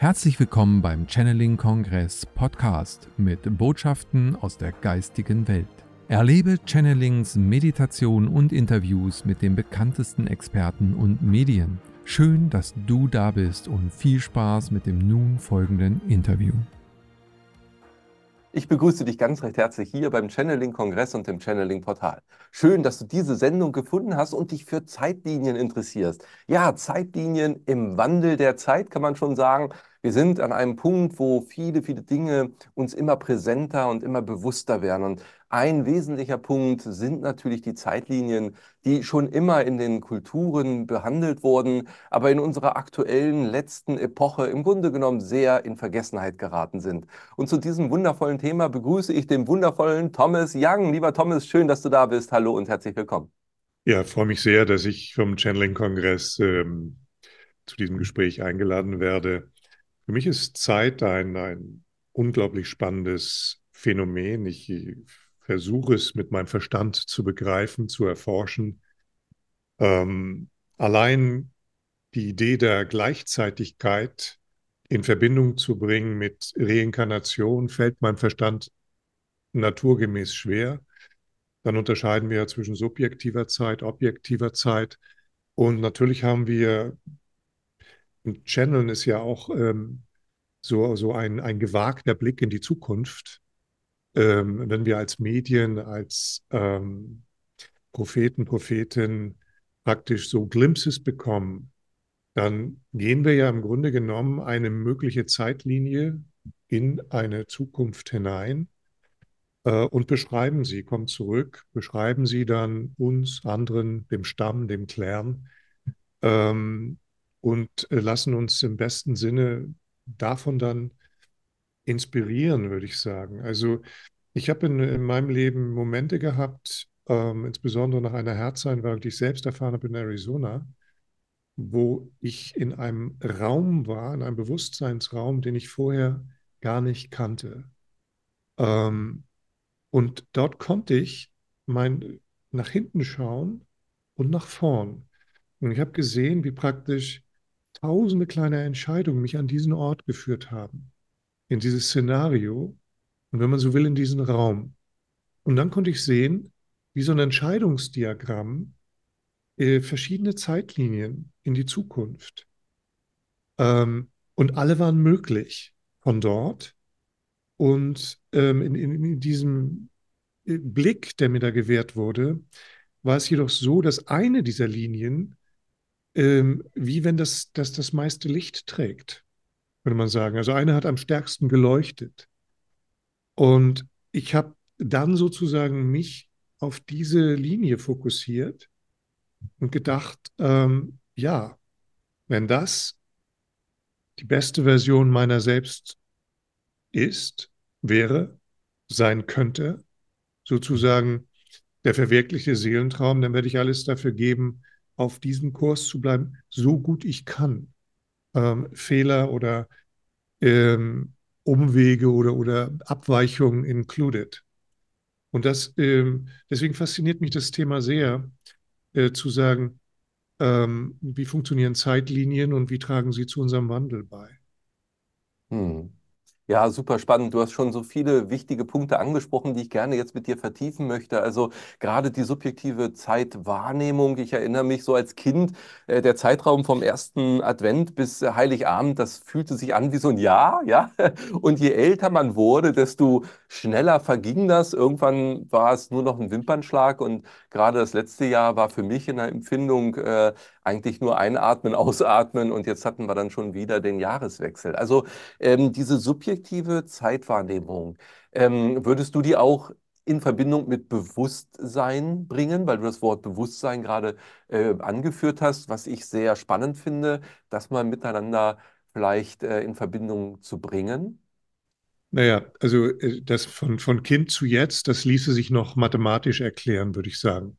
Herzlich willkommen beim Channeling Kongress Podcast mit Botschaften aus der geistigen Welt. Erlebe Channelings, Meditation und Interviews mit den bekanntesten Experten und Medien. Schön, dass du da bist und viel Spaß mit dem nun folgenden Interview. Ich begrüße dich ganz recht herzlich hier beim Channeling-Kongress und dem Channeling-Portal. Schön, dass du diese Sendung gefunden hast und dich für Zeitlinien interessierst. Ja, Zeitlinien im Wandel der Zeit kann man schon sagen. Wir sind an einem Punkt, wo viele, viele Dinge uns immer präsenter und immer bewusster werden. Und ein wesentlicher Punkt sind natürlich die Zeitlinien, die schon immer in den Kulturen behandelt wurden, aber in unserer aktuellen letzten Epoche im Grunde genommen sehr in Vergessenheit geraten sind. Und zu diesem wundervollen Thema begrüße ich den wundervollen Thomas Young. Lieber Thomas, schön, dass du da bist. Hallo und herzlich willkommen. Ja, freue mich sehr, dass ich vom Channeling-Kongress ähm, zu diesem Gespräch eingeladen werde. Für mich ist Zeit ein, ein unglaublich spannendes Phänomen. Ich versuche es mit meinem Verstand zu begreifen, zu erforschen. Ähm, allein die Idee der Gleichzeitigkeit in Verbindung zu bringen mit Reinkarnation fällt meinem Verstand naturgemäß schwer. Dann unterscheiden wir zwischen subjektiver Zeit, objektiver Zeit. Und natürlich haben wir und Channeln ist ja auch ähm, so, so ein, ein gewagter Blick in die Zukunft. Ähm, wenn wir als Medien, als ähm, Propheten, Prophetinnen praktisch so Glimpses bekommen, dann gehen wir ja im Grunde genommen eine mögliche Zeitlinie in eine Zukunft hinein äh, und beschreiben sie, kommen zurück, beschreiben sie dann uns, anderen, dem Stamm, dem Clan. Ähm, und äh, lassen uns im besten Sinne davon dann inspirieren, würde ich sagen. Also ich habe in, in, meinem Leben Momente gehabt, ähm, insbesondere nach einer Herzeinwahl, die ich selbst erfahren habe in Arizona, wo ich in einem Raum war, in einem Bewusstseinsraum, den ich vorher gar nicht kannte. Ähm, und dort konnte ich mein, nach hinten schauen und nach vorn. Und ich habe gesehen, wie praktisch tausende kleine Entscheidungen mich an diesen Ort geführt haben, in dieses Szenario und wenn man so will, in diesen Raum. Und dann konnte ich sehen, wie so ein Entscheidungsdiagramm äh, verschiedene Zeitlinien in die Zukunft. Ähm, und alle waren möglich von dort. Und ähm, in, in, in diesem äh, Blick, der mir da gewährt wurde, war es jedoch so, dass eine dieser Linien ähm, wie wenn das, das das meiste Licht trägt, würde man sagen. Also eine hat am stärksten geleuchtet. Und ich habe dann sozusagen mich auf diese Linie fokussiert und gedacht, ähm, ja, wenn das die beste Version meiner selbst ist, wäre, sein könnte, sozusagen der verwirklichte Seelentraum, dann werde ich alles dafür geben, auf diesem Kurs zu bleiben, so gut ich kann. Ähm, Fehler oder ähm, Umwege oder, oder Abweichungen included. Und das, ähm, deswegen fasziniert mich das Thema sehr, äh, zu sagen, ähm, wie funktionieren Zeitlinien und wie tragen sie zu unserem Wandel bei. Hm. Ja, super spannend. Du hast schon so viele wichtige Punkte angesprochen, die ich gerne jetzt mit dir vertiefen möchte. Also gerade die subjektive Zeitwahrnehmung. Ich erinnere mich so als Kind, äh, der Zeitraum vom ersten Advent bis äh, Heiligabend, das fühlte sich an wie so ein Jahr, ja. Und je älter man wurde, desto schneller verging das. Irgendwann war es nur noch ein Wimpernschlag und gerade das letzte Jahr war für mich in der Empfindung äh, eigentlich nur einatmen, ausatmen und jetzt hatten wir dann schon wieder den Jahreswechsel. Also ähm, diese subjektive Zeitwahrnehmung, ähm, würdest du die auch in Verbindung mit Bewusstsein bringen, weil du das Wort Bewusstsein gerade äh, angeführt hast, was ich sehr spannend finde, das mal miteinander vielleicht äh, in Verbindung zu bringen? Naja, also äh, das von, von Kind zu jetzt, das ließe sich noch mathematisch erklären, würde ich sagen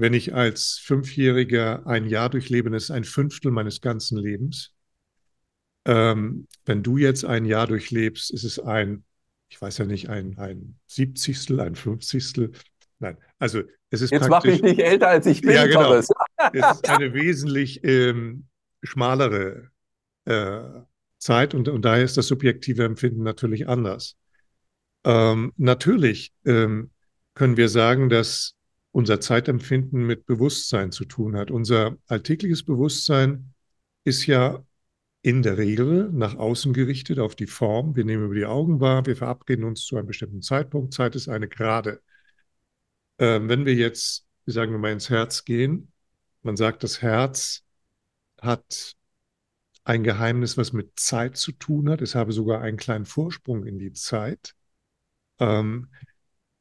wenn ich als Fünfjähriger ein Jahr durchlebe, das ist ein Fünftel meines ganzen Lebens. Ähm, wenn du jetzt ein Jahr durchlebst, ist es ein, ich weiß ja nicht, ein, ein Siebzigstel, ein Fünfzigstel. Nein, also es ist Jetzt mach mich nicht älter, als ich bin, ja, genau. Thomas. es ist eine wesentlich ähm, schmalere äh, Zeit und, und daher ist das subjektive Empfinden natürlich anders. Ähm, natürlich ähm, können wir sagen, dass unser Zeitempfinden mit Bewusstsein zu tun hat. Unser alltägliches Bewusstsein ist ja in der Regel nach außen gerichtet auf die Form. Wir nehmen über die Augen wahr, wir verabreden uns zu einem bestimmten Zeitpunkt. Zeit ist eine Gerade. Ähm, wenn wir jetzt, sagen wir mal, ins Herz gehen, man sagt, das Herz hat ein Geheimnis, was mit Zeit zu tun hat. Es habe sogar einen kleinen Vorsprung in die Zeit. Ähm,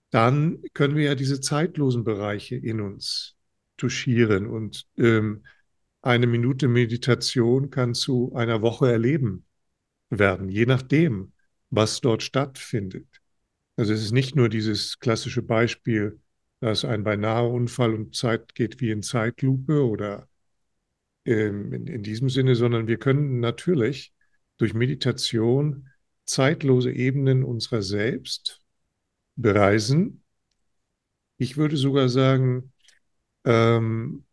dann können wir ja diese zeitlosen Bereiche in uns touchieren und ähm, eine Minute Meditation kann zu einer Woche erleben werden, je nachdem, was dort stattfindet. Also es ist nicht nur dieses klassische Beispiel, dass ein beinahe Unfall und Zeit geht wie in Zeitlupe oder ähm, in, in diesem Sinne, sondern wir können natürlich durch Meditation zeitlose Ebenen unserer selbst bereisen. Ich würde sogar sagen, ähm,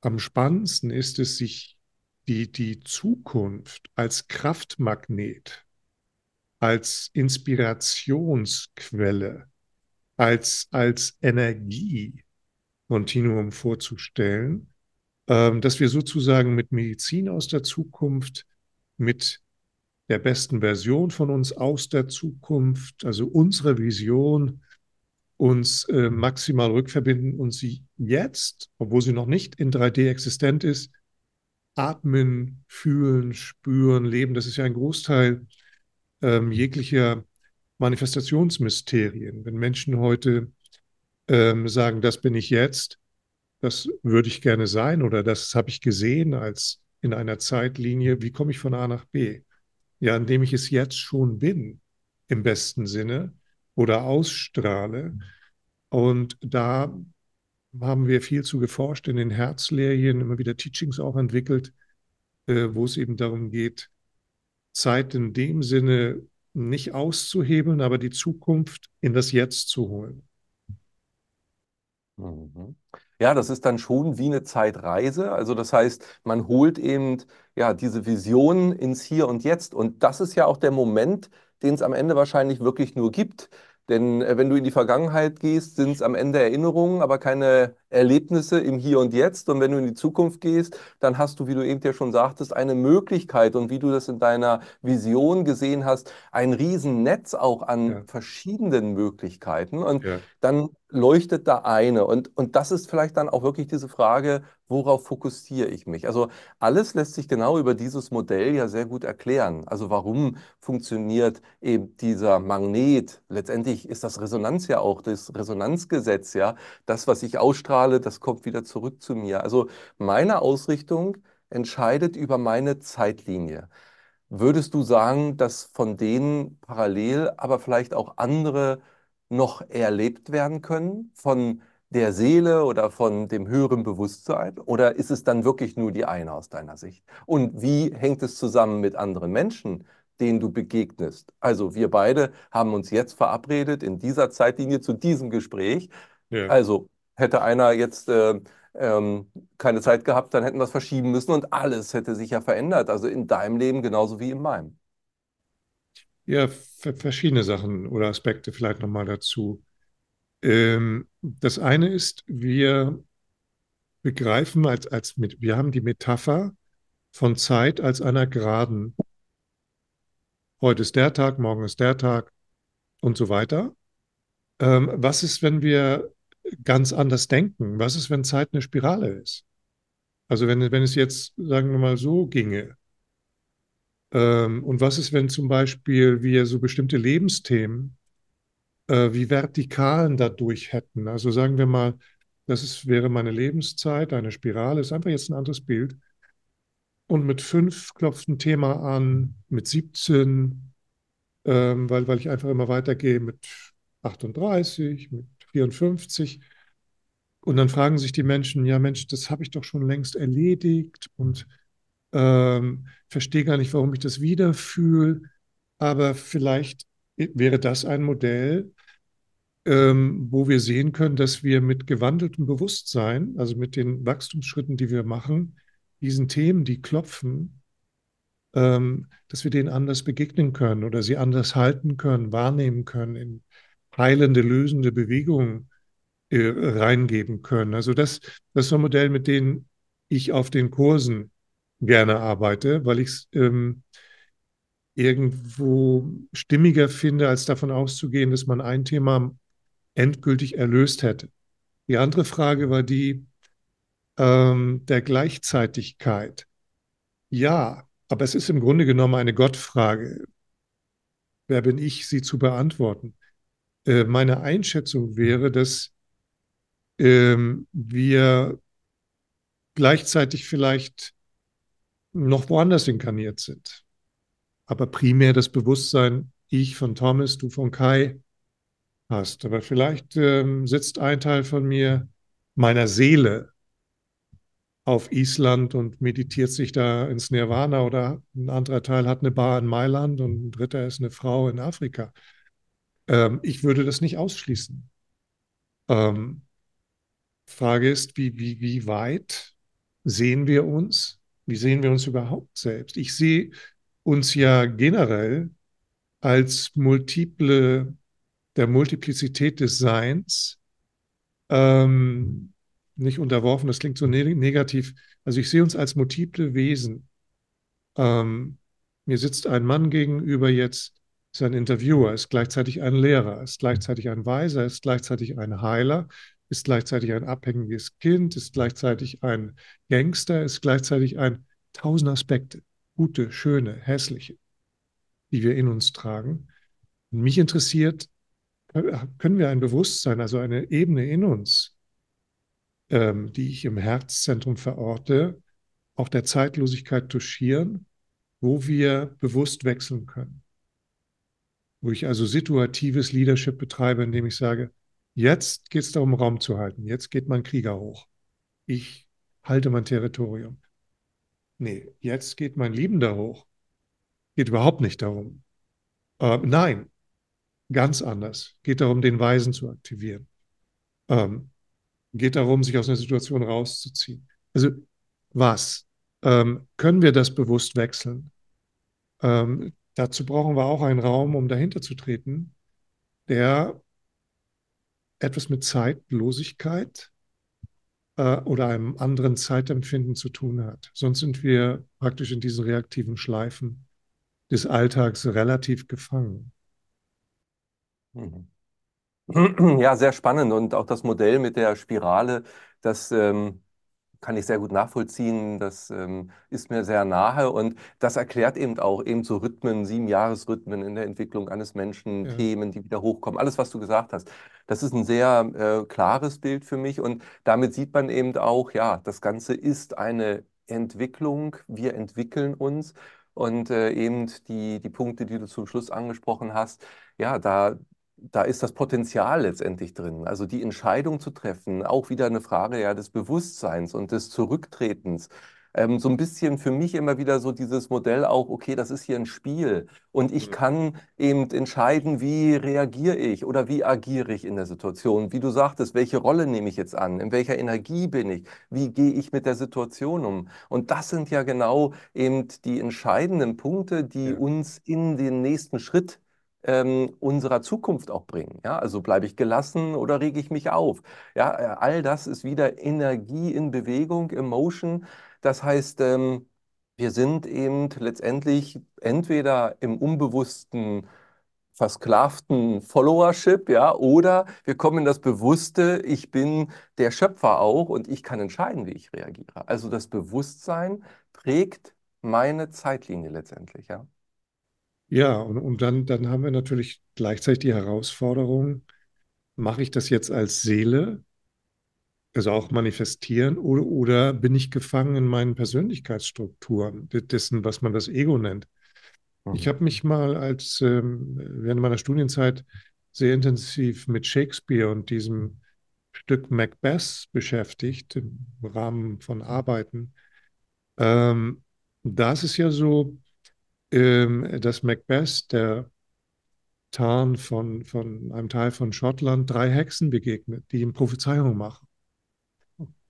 am spannendsten ist es, sich die, die Zukunft als Kraftmagnet, als Inspirationsquelle, als, als Energiekontinuum vorzustellen, ähm, dass wir sozusagen mit Medizin aus der Zukunft, mit der besten Version von uns aus der Zukunft, also unsere Vision, uns äh, maximal rückverbinden und sie jetzt, obwohl sie noch nicht in 3D existent ist, atmen, fühlen, spüren, leben. Das ist ja ein Großteil ähm, jeglicher Manifestationsmysterien. Wenn Menschen heute ähm, sagen, das bin ich jetzt, das würde ich gerne sein oder das habe ich gesehen als in einer Zeitlinie, wie komme ich von A nach B? Ja, indem ich es jetzt schon bin, im besten Sinne oder ausstrahle. Und da haben wir viel zu geforscht in den Herzlehrchen, immer wieder Teachings auch entwickelt, äh, wo es eben darum geht, Zeit in dem Sinne nicht auszuhebeln, aber die Zukunft in das Jetzt zu holen. Mhm. Ja, das ist dann schon wie eine Zeitreise. Also das heißt, man holt eben ja diese Vision ins Hier und Jetzt. Und das ist ja auch der Moment, den es am Ende wahrscheinlich wirklich nur gibt. Denn äh, wenn du in die Vergangenheit gehst, sind es am Ende Erinnerungen, aber keine Erlebnisse im Hier und Jetzt. Und wenn du in die Zukunft gehst, dann hast du, wie du eben ja schon sagtest, eine Möglichkeit und wie du das in deiner Vision gesehen hast, ein Riesennetz auch an ja. verschiedenen Möglichkeiten. Und ja. dann leuchtet da eine. Und, und das ist vielleicht dann auch wirklich diese Frage, worauf fokussiere ich mich? Also alles lässt sich genau über dieses Modell ja sehr gut erklären. Also warum funktioniert eben dieser Magnet? Letztendlich ist das Resonanz ja auch, das Resonanzgesetz, ja, das, was ich ausstrahle, das kommt wieder zurück zu mir. Also meine Ausrichtung entscheidet über meine Zeitlinie. Würdest du sagen, dass von denen parallel aber vielleicht auch andere noch erlebt werden können von der Seele oder von dem höheren Bewusstsein? Oder ist es dann wirklich nur die eine aus deiner Sicht? Und wie hängt es zusammen mit anderen Menschen, denen du begegnest? Also wir beide haben uns jetzt verabredet in dieser Zeitlinie zu diesem Gespräch. Ja. Also hätte einer jetzt äh, ähm, keine Zeit gehabt, dann hätten wir es verschieben müssen und alles hätte sich ja verändert. Also in deinem Leben genauso wie in meinem. Ja, verschiedene Sachen oder Aspekte vielleicht nochmal dazu. Ähm, das eine ist, wir begreifen als, als mit, wir haben die Metapher von Zeit als einer Geraden. Heute ist der Tag, morgen ist der Tag und so weiter. Ähm, was ist, wenn wir ganz anders denken? Was ist, wenn Zeit eine Spirale ist? Also wenn, wenn es jetzt, sagen wir mal, so ginge, ähm, und was ist, wenn zum Beispiel wir so bestimmte Lebensthemen äh, wie Vertikalen dadurch hätten? Also sagen wir mal, das ist, wäre meine Lebenszeit, eine Spirale, ist einfach jetzt ein anderes Bild. Und mit fünf klopft ein Thema an, mit 17, ähm, weil, weil ich einfach immer weitergehe mit 38, mit 54. Und dann fragen sich die Menschen, ja Mensch, das habe ich doch schon längst erledigt und ähm, verstehe gar nicht, warum ich das wieder fühle, aber vielleicht wäre das ein Modell, ähm, wo wir sehen können, dass wir mit gewandeltem Bewusstsein, also mit den Wachstumsschritten, die wir machen, diesen Themen, die klopfen, ähm, dass wir denen anders begegnen können oder sie anders halten können, wahrnehmen können, in heilende, lösende Bewegungen äh, reingeben können. Also das, das ist ein Modell, mit dem ich auf den Kursen gerne arbeite, weil ich es ähm, irgendwo stimmiger finde, als davon auszugehen, dass man ein Thema endgültig erlöst hätte. Die andere Frage war die ähm, der Gleichzeitigkeit. Ja, aber es ist im Grunde genommen eine Gottfrage. Wer bin ich, sie zu beantworten? Äh, meine Einschätzung wäre, dass ähm, wir gleichzeitig vielleicht noch woanders inkarniert sind. Aber primär das Bewusstsein, ich von Thomas, du von Kai, hast. Aber vielleicht ähm, sitzt ein Teil von mir, meiner Seele, auf Island und meditiert sich da ins Nirvana oder ein anderer Teil hat eine Bar in Mailand und ein dritter ist eine Frau in Afrika. Ähm, ich würde das nicht ausschließen. Ähm, Frage ist, wie, wie, wie weit sehen wir uns? Wie sehen wir uns überhaupt selbst? Ich sehe uns ja generell als multiple, der Multiplizität des Seins, ähm, nicht unterworfen, das klingt so ne negativ. Also ich sehe uns als multiple Wesen. Ähm, mir sitzt ein Mann gegenüber jetzt, ist ein Interviewer, ist gleichzeitig ein Lehrer, ist gleichzeitig ein Weiser, ist gleichzeitig ein Heiler, ist gleichzeitig ein abhängiges Kind, ist gleichzeitig ein Gangster, ist gleichzeitig ein tausend Aspekte, gute, schöne, hässliche, die wir in uns tragen. Und mich interessiert, können wir ein Bewusstsein, also eine Ebene in uns, ähm, die ich im Herzzentrum verorte, auch der Zeitlosigkeit touchieren, wo wir bewusst wechseln können. Wo ich also situatives Leadership betreibe, indem ich sage, jetzt geht es darum, Raum zu halten. Jetzt geht mein Krieger hoch. Ich halte mein Territorium. Nee, jetzt geht mein Liebender hoch. Geht überhaupt nicht darum. Äh, nein, ganz anders. Geht darum, den Weisen zu aktivieren. Ähm, geht darum, sich aus einer Situation rauszuziehen. Also was? Ähm, können wir das bewusst wechseln? Ähm, dazu brauchen wir auch einen Raum, um dahinter zu treten, der etwas mit Zeitlosigkeit äh, oder einem anderen Zeitempfinden zu tun hat. Sonst sind wir praktisch in diesen reaktiven Schleifen des Alltags relativ gefangen. Mhm. Ja, sehr spannend. Und auch das Modell mit der Spirale, das ähm, kann ich sehr gut nachvollziehen. Das ähm, ist mir sehr nahe. Und das erklärt eben auch eben so Rhythmen, sieben Jahresrhythmen in der Entwicklung eines Menschen, Ja. Themen, die wieder hochkommen. Alles, was du gesagt hast. Das ist ein sehr äh, klares Bild für mich. Und damit sieht man eben auch, ja, das Ganze ist eine Entwicklung. Wir entwickeln uns. Und äh, eben die, die Punkte, die du zum Schluss angesprochen hast, ja, da, da ist das Potenzial letztendlich drin. Also die Entscheidung zu treffen, auch wieder eine Frage ja des Bewusstseins und des Zurücktretens. Ähm, so ein bisschen für mich immer wieder so dieses Modell auch, okay, das ist hier ein Spiel und ich Mhm. kann eben entscheiden, wie reagiere ich oder wie agiere ich in der Situation. Wie du sagtest, welche Rolle nehme ich jetzt an? In welcher Energie bin ich? Wie gehe ich mit der Situation um? Und das sind ja genau eben die entscheidenden Punkte, die Ja. uns in den nächsten Schritt ähm, unserer Zukunft auch bringen. Ja, also bleibe ich gelassen oder rege ich mich auf? Ja, äh, all das ist wieder Energie in Bewegung, Emotion. Das heißt, ähm, wir sind eben letztendlich entweder im unbewussten, versklavten Followership, ja, oder wir kommen in das Bewusste, ich bin der Schöpfer auch und ich kann entscheiden, wie ich reagiere. Also das Bewusstsein prägt meine Zeitlinie letztendlich, ja. Ja, und, und dann, dann haben wir natürlich gleichzeitig die Herausforderung, mache ich das jetzt als Seele, also auch manifestieren, oder, oder bin ich gefangen in meinen Persönlichkeitsstrukturen, de- dessen, was man das Ego nennt? Ich Mhm. habe mich mal als ähm, während meiner Studienzeit sehr intensiv mit Shakespeare und diesem Stück Macbeth beschäftigt, im Rahmen von Arbeiten. Ähm, da ist es ja so, ähm, dass Macbeth, der Tarn von, von einem Teil von Schottland, drei Hexen begegnet, die ihm Prophezeiungen machen.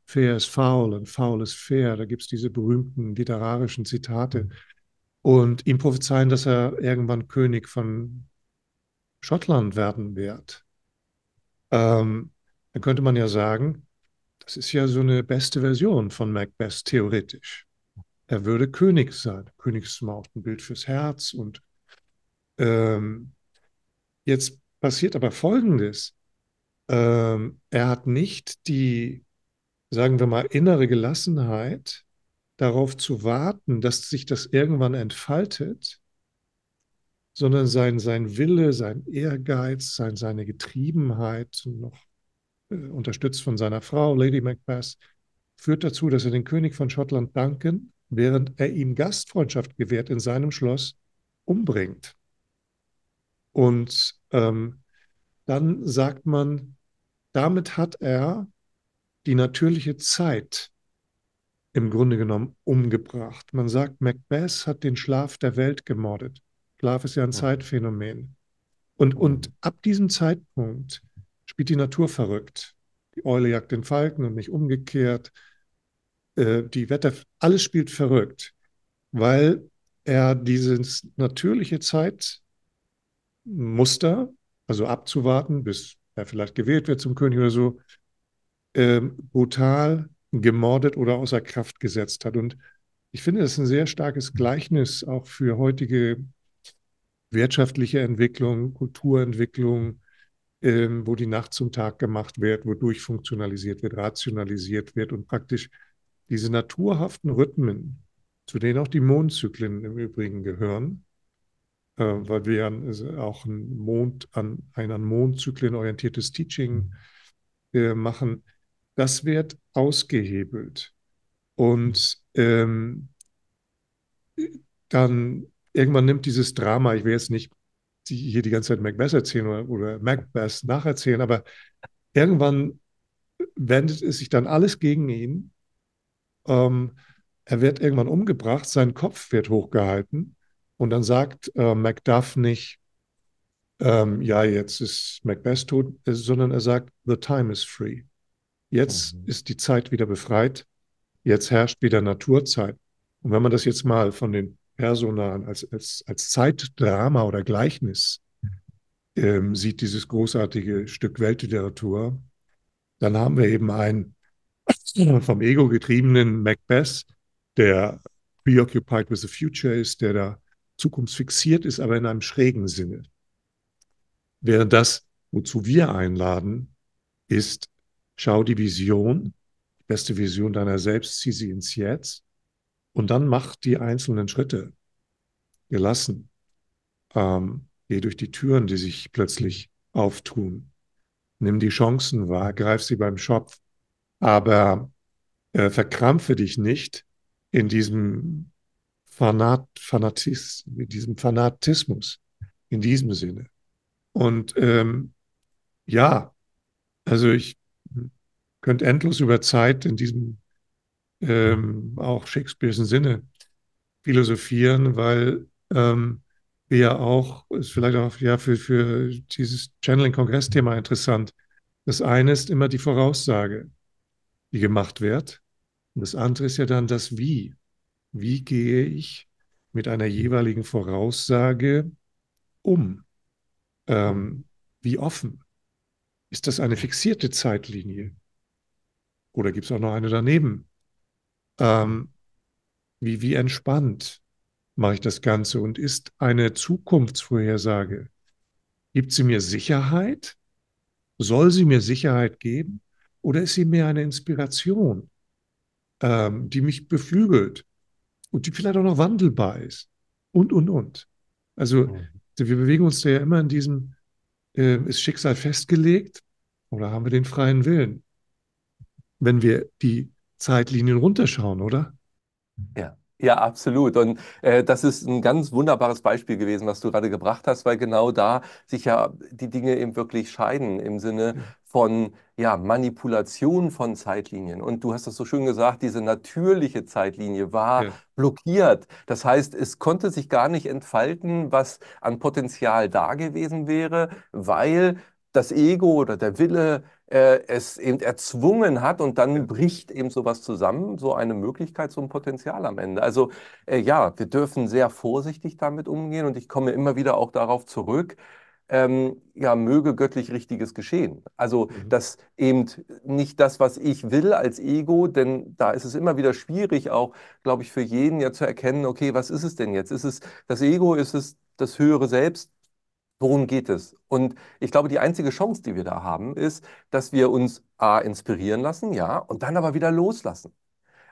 Fair ist faul und faul ist fair. Da gibt es diese berühmten literarischen Zitate. und ihm prophezeien, dass er irgendwann König von Schottland werden wird. Ähm, dann könnte man ja sagen, das ist ja so eine beste Version von Macbeth theoretisch. Er würde König sein. König ist immer auch ein Bild fürs Herz. Und ähm, jetzt passiert aber Folgendes. Ähm, er hat nicht die, sagen wir mal, innere Gelassenheit, darauf zu warten, dass sich das irgendwann entfaltet, sondern sein, sein Wille, sein Ehrgeiz, sein, seine Getriebenheit, noch äh, unterstützt von seiner Frau, Lady Macbeth, führt dazu, dass er den König von Schottland Duncan, während er ihm Gastfreundschaft gewährt in seinem Schloss, umbringt. Und ähm, dann sagt man, damit hat er die natürliche Zeit im Grunde genommen umgebracht. Man sagt, Macbeth hat den Schlaf der Welt gemordet. Schlaf ist ja ein. Zeitphänomen. Und, und mhm. ab diesem Zeitpunkt spielt die Natur verrückt. Die Eule jagt den Falken und nicht umgekehrt. Äh, die Wetter, alles spielt verrückt, weil er dieses natürliche Zeitmuster, also abzuwarten, bis er vielleicht gewählt wird zum König oder so, äh, brutal gemordet oder außer Kraft gesetzt hat. Und ich finde, das ist ein sehr starkes Gleichnis auch für heutige wirtschaftliche Entwicklung, Kulturentwicklung, ähm, wo die Nacht zum Tag gemacht wird, wo durchfunktionalisiert wird, rationalisiert wird und praktisch diese naturhaften Rhythmen, zu denen auch die Mondzyklen im Übrigen gehören, äh, weil wir ja auch ein, Mond an, ein an Mondzyklen orientiertes Teaching äh, machen, das wird ausgehebelt. Und ähm, dann irgendwann nimmt dieses Drama, ich will jetzt nicht hier die ganze Zeit Macbeth erzählen oder, oder Macbeth nacherzählen, aber irgendwann wendet es sich dann alles gegen ihn. Ähm, er wird irgendwann umgebracht, sein Kopf wird hochgehalten und dann sagt äh, Macduff nicht, ähm, ja, jetzt ist Macbeth tot, sondern er sagt, the time is free. Jetzt mhm. ist die Zeit wieder befreit. Jetzt herrscht wieder Naturzeit. Und wenn man das jetzt mal von den Personalen als, als, als Zeitdrama oder Gleichnis ähm, sieht, dieses großartige Stück Weltliteratur, dann haben wir eben einen vom Ego getriebenen Macbeth, der preoccupied with the future ist, der da zukunftsfixiert ist, aber in einem schrägen Sinne. Während das, wozu wir einladen, ist Schau die Vision, die beste Vision deiner selbst, zieh sie ins Jetzt und dann mach die einzelnen Schritte gelassen. Ähm, geh durch die Türen, die sich plötzlich auftun. Nimm die Chancen wahr, greif sie beim Schopf, aber äh, verkrampfe dich nicht in diesem Fanat, Fanatis, in diesem Fanatismus, in diesem Sinne. Und ähm, ja, also ich könnte endlos über Zeit in diesem ähm, auch Shakespeare'sen Sinne philosophieren, weil ähm, wir ja auch, ist vielleicht auch ja für, für dieses Channeling-Kongress-Thema interessant. Das eine ist immer die Voraussage, die gemacht wird. Und das andere ist ja dann das Wie. Wie gehe ich mit einer jeweiligen Voraussage um? Ähm, wie offen? Ist das eine fixierte Zeitlinie? Oder gibt es auch noch eine daneben? Ähm, wie, wie entspannt mache ich das Ganze? Und ist eine Zukunftsvorhersage, gibt sie mir Sicherheit? Soll sie mir Sicherheit geben? Oder ist sie mehr eine Inspiration, ähm, die mich beflügelt und die vielleicht auch noch wandelbar ist? Und, und, und. Also mhm. wir bewegen uns da ja immer in diesem, äh, ist Schicksal festgelegt oder haben wir den freien Willen? wenn wir die Zeitlinien runterschauen, oder? Ja. Ja, absolut. Und äh, das ist ein ganz wunderbares Beispiel gewesen, was du gerade gebracht hast, weil genau da sich ja die Dinge eben wirklich scheiden im Sinne von ja, Manipulation von Zeitlinien. Und du hast das so schön gesagt, diese natürliche Zeitlinie war ja. blockiert. Das heißt, es konnte sich gar nicht entfalten, was an Potenzial da gewesen wäre, weil das Ego oder der Wille es eben erzwungen hat und dann bricht eben sowas zusammen, so eine Möglichkeit, so ein Potenzial am Ende. Also äh, ja, wir dürfen sehr vorsichtig damit umgehen und ich komme immer wieder auch darauf zurück, ähm, ja, möge göttlich Richtiges geschehen. Also, mhm. dass eben nicht das, was ich will als Ego, denn da ist es immer wieder schwierig, auch, glaube ich, für jeden ja zu erkennen, okay, was ist es denn jetzt? Ist es das Ego, ist es das höhere Selbst? Worum geht es? Und ich glaube, die einzige Chance, die wir da haben, ist, dass wir uns A, inspirieren lassen, ja, und dann aber wieder loslassen.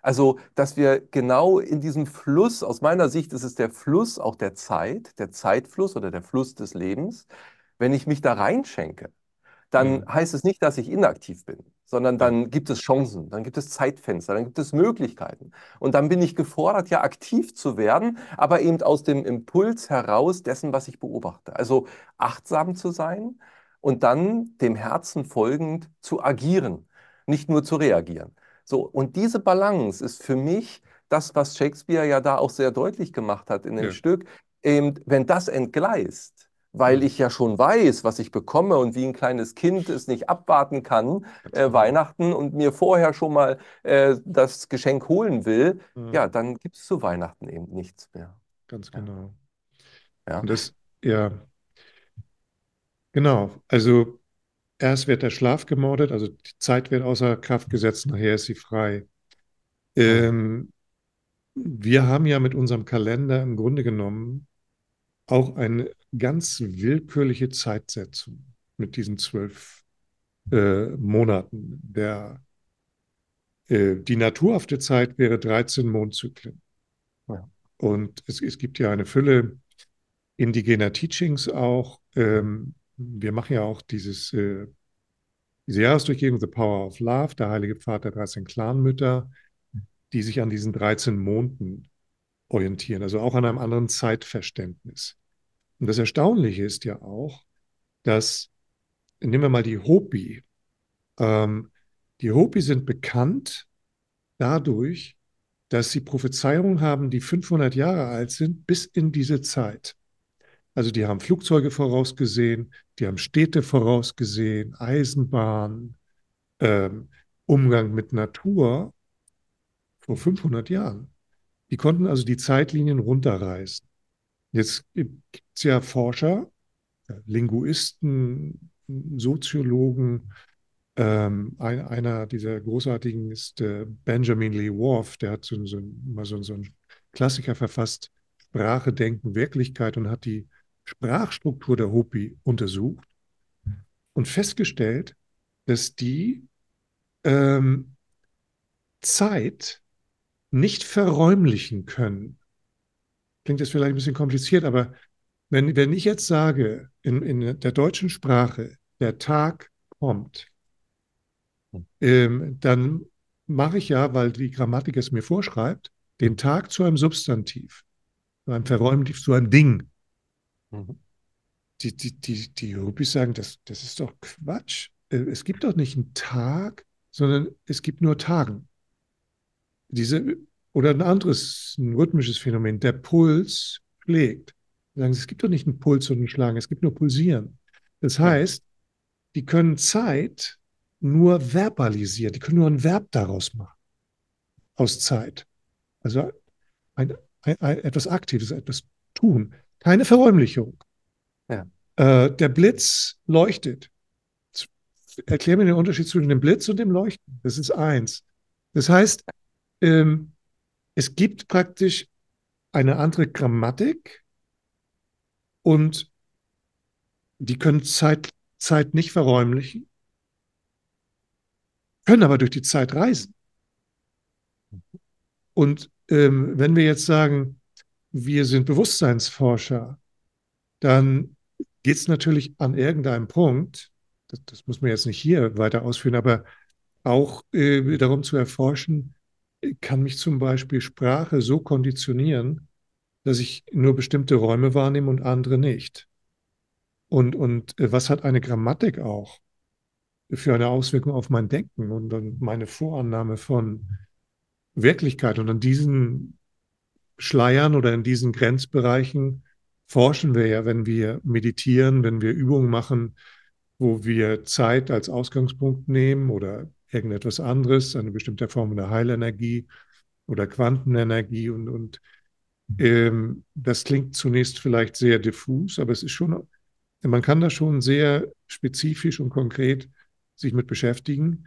Also, dass wir genau in diesem Fluss, aus meiner Sicht ist es der Fluss auch der Zeit, der Zeitfluss oder der Fluss des Lebens, wenn ich mich da reinschenke, dann mhm. heißt es nicht, dass ich inaktiv bin, sondern dann gibt es Chancen, dann gibt es Zeitfenster, dann gibt es Möglichkeiten. Und dann bin ich gefordert, ja aktiv zu werden, aber eben aus dem Impuls heraus dessen, was ich beobachte. Also achtsam zu sein und dann dem Herzen folgend zu agieren, nicht nur zu reagieren. So, und diese Balance ist für mich das, was Shakespeare ja da auch sehr deutlich gemacht hat in dem ja. Stück. Eben, wenn das entgleist, weil mhm. ich ja schon weiß, was ich bekomme und wie ein kleines Kind es nicht abwarten kann, äh. Weihnachten und mir vorher schon mal äh, das Geschenk holen will, ja, ja dann gibt es zu Weihnachten eben nichts mehr. Ganz genau. Ja. Und das, ja, genau. Also erst wird der Schlaf gemordet, also die Zeit wird außer Kraft gesetzt, nachher ist sie frei. Ähm, wir haben ja mit unserem Kalender im Grunde genommen auch eine ganz willkürliche Zeitsetzung mit diesen zwölf äh, Monaten. Der, äh, die naturhafte Zeit wäre 13 Mondzyklen. Ja. Und es, es, gibt ja eine Fülle indigener Teachings auch. Ähm, wir machen ja auch dieses, äh, diese Jahresdurchgehung The Power of Love, der Heilige Pfad der 13 Clanmütter, die sich an diesen 13 Monden orientieren, also auch an einem anderen Zeitverständnis. Und das Erstaunliche ist ja auch, dass, nehmen wir mal die Hopi. Ähm, die Hopi sind bekannt dadurch, dass sie Prophezeiungen haben, die 500 Jahre alt sind, bis in diese Zeit. Also die haben Flugzeuge vorausgesehen, die haben Städte vorausgesehen, Eisenbahn, ähm, Umgang mit Natur vor 500 Jahren. Die konnten also die Zeitlinien runterreißen. Jetzt gibt es ja Forscher, Linguisten, Soziologen. Ähm, ein, einer dieser großartigen ist äh, Benjamin Lee Worf, der hat so, so, mal so, so einen Klassiker verfasst, Sprache, Denken, Wirklichkeit und hat die Sprachstruktur der Hopi untersucht und festgestellt, dass die ähm, Zeit nicht verräumlichen können klingt jetzt vielleicht ein bisschen kompliziert, aber wenn, wenn ich jetzt sage, in, in der deutschen Sprache, der Tag kommt, hm. ähm, dann mache ich ja, weil die Grammatik es mir vorschreibt, den Tag zu einem Substantiv, zu einem Verräumtiv, zu einem Ding. Mhm. Die, die, die, die Rupis sagen, das, das ist doch Quatsch. Äh, es gibt doch nicht einen Tag, sondern es gibt nur Tagen. Diese oder ein anderes, ein rhythmisches Phänomen, der Puls schlägt. Sagen Sie, es gibt doch nicht einen Puls und einen Schlagen, es gibt nur Pulsieren. Das heißt, die können Zeit nur verbalisieren, die können nur ein Verb daraus machen, aus Zeit. Also ein, ein, ein, etwas Aktives, etwas tun. Keine Verräumlichung. Ja. Äh, der Blitz leuchtet. Erklär mir den Unterschied zwischen dem Blitz und dem Leuchten. Das ist eins. Das heißt, ähm, es gibt praktisch eine andere Grammatik und die können Zeit, Zeit nicht verräumlichen, können aber durch die Zeit reisen. Und ähm, wenn wir jetzt sagen, wir sind Bewusstseinsforscher, dann geht es natürlich an irgendeinem Punkt, das, das, muss man jetzt nicht hier weiter ausführen, aber auch äh, darum zu erforschen, kann mich zum Beispiel Sprache so konditionieren, dass ich nur bestimmte Räume wahrnehme und andere nicht. Und, und äh, was hat eine Grammatik auch für eine Auswirkung auf mein Denken und dann meine Vorannahme von Wirklichkeit? Und an diesen Schleiern oder in diesen Grenzbereichen forschen wir ja, wenn wir meditieren, wenn wir Übungen machen, wo wir Zeit als Ausgangspunkt nehmen oder irgendetwas anderes, eine bestimmte Form der Heilenergie oder Quantenenergie und, und ähm, das klingt zunächst vielleicht sehr diffus, aber es ist schon, man kann da schon sehr spezifisch und konkret sich mit beschäftigen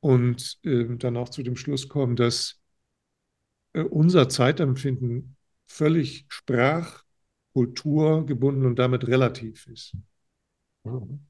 und äh, dann auch zu dem Schluss kommen, dass äh, unser Zeitempfinden völlig sprach-, kulturgebunden und damit relativ ist. Mhm.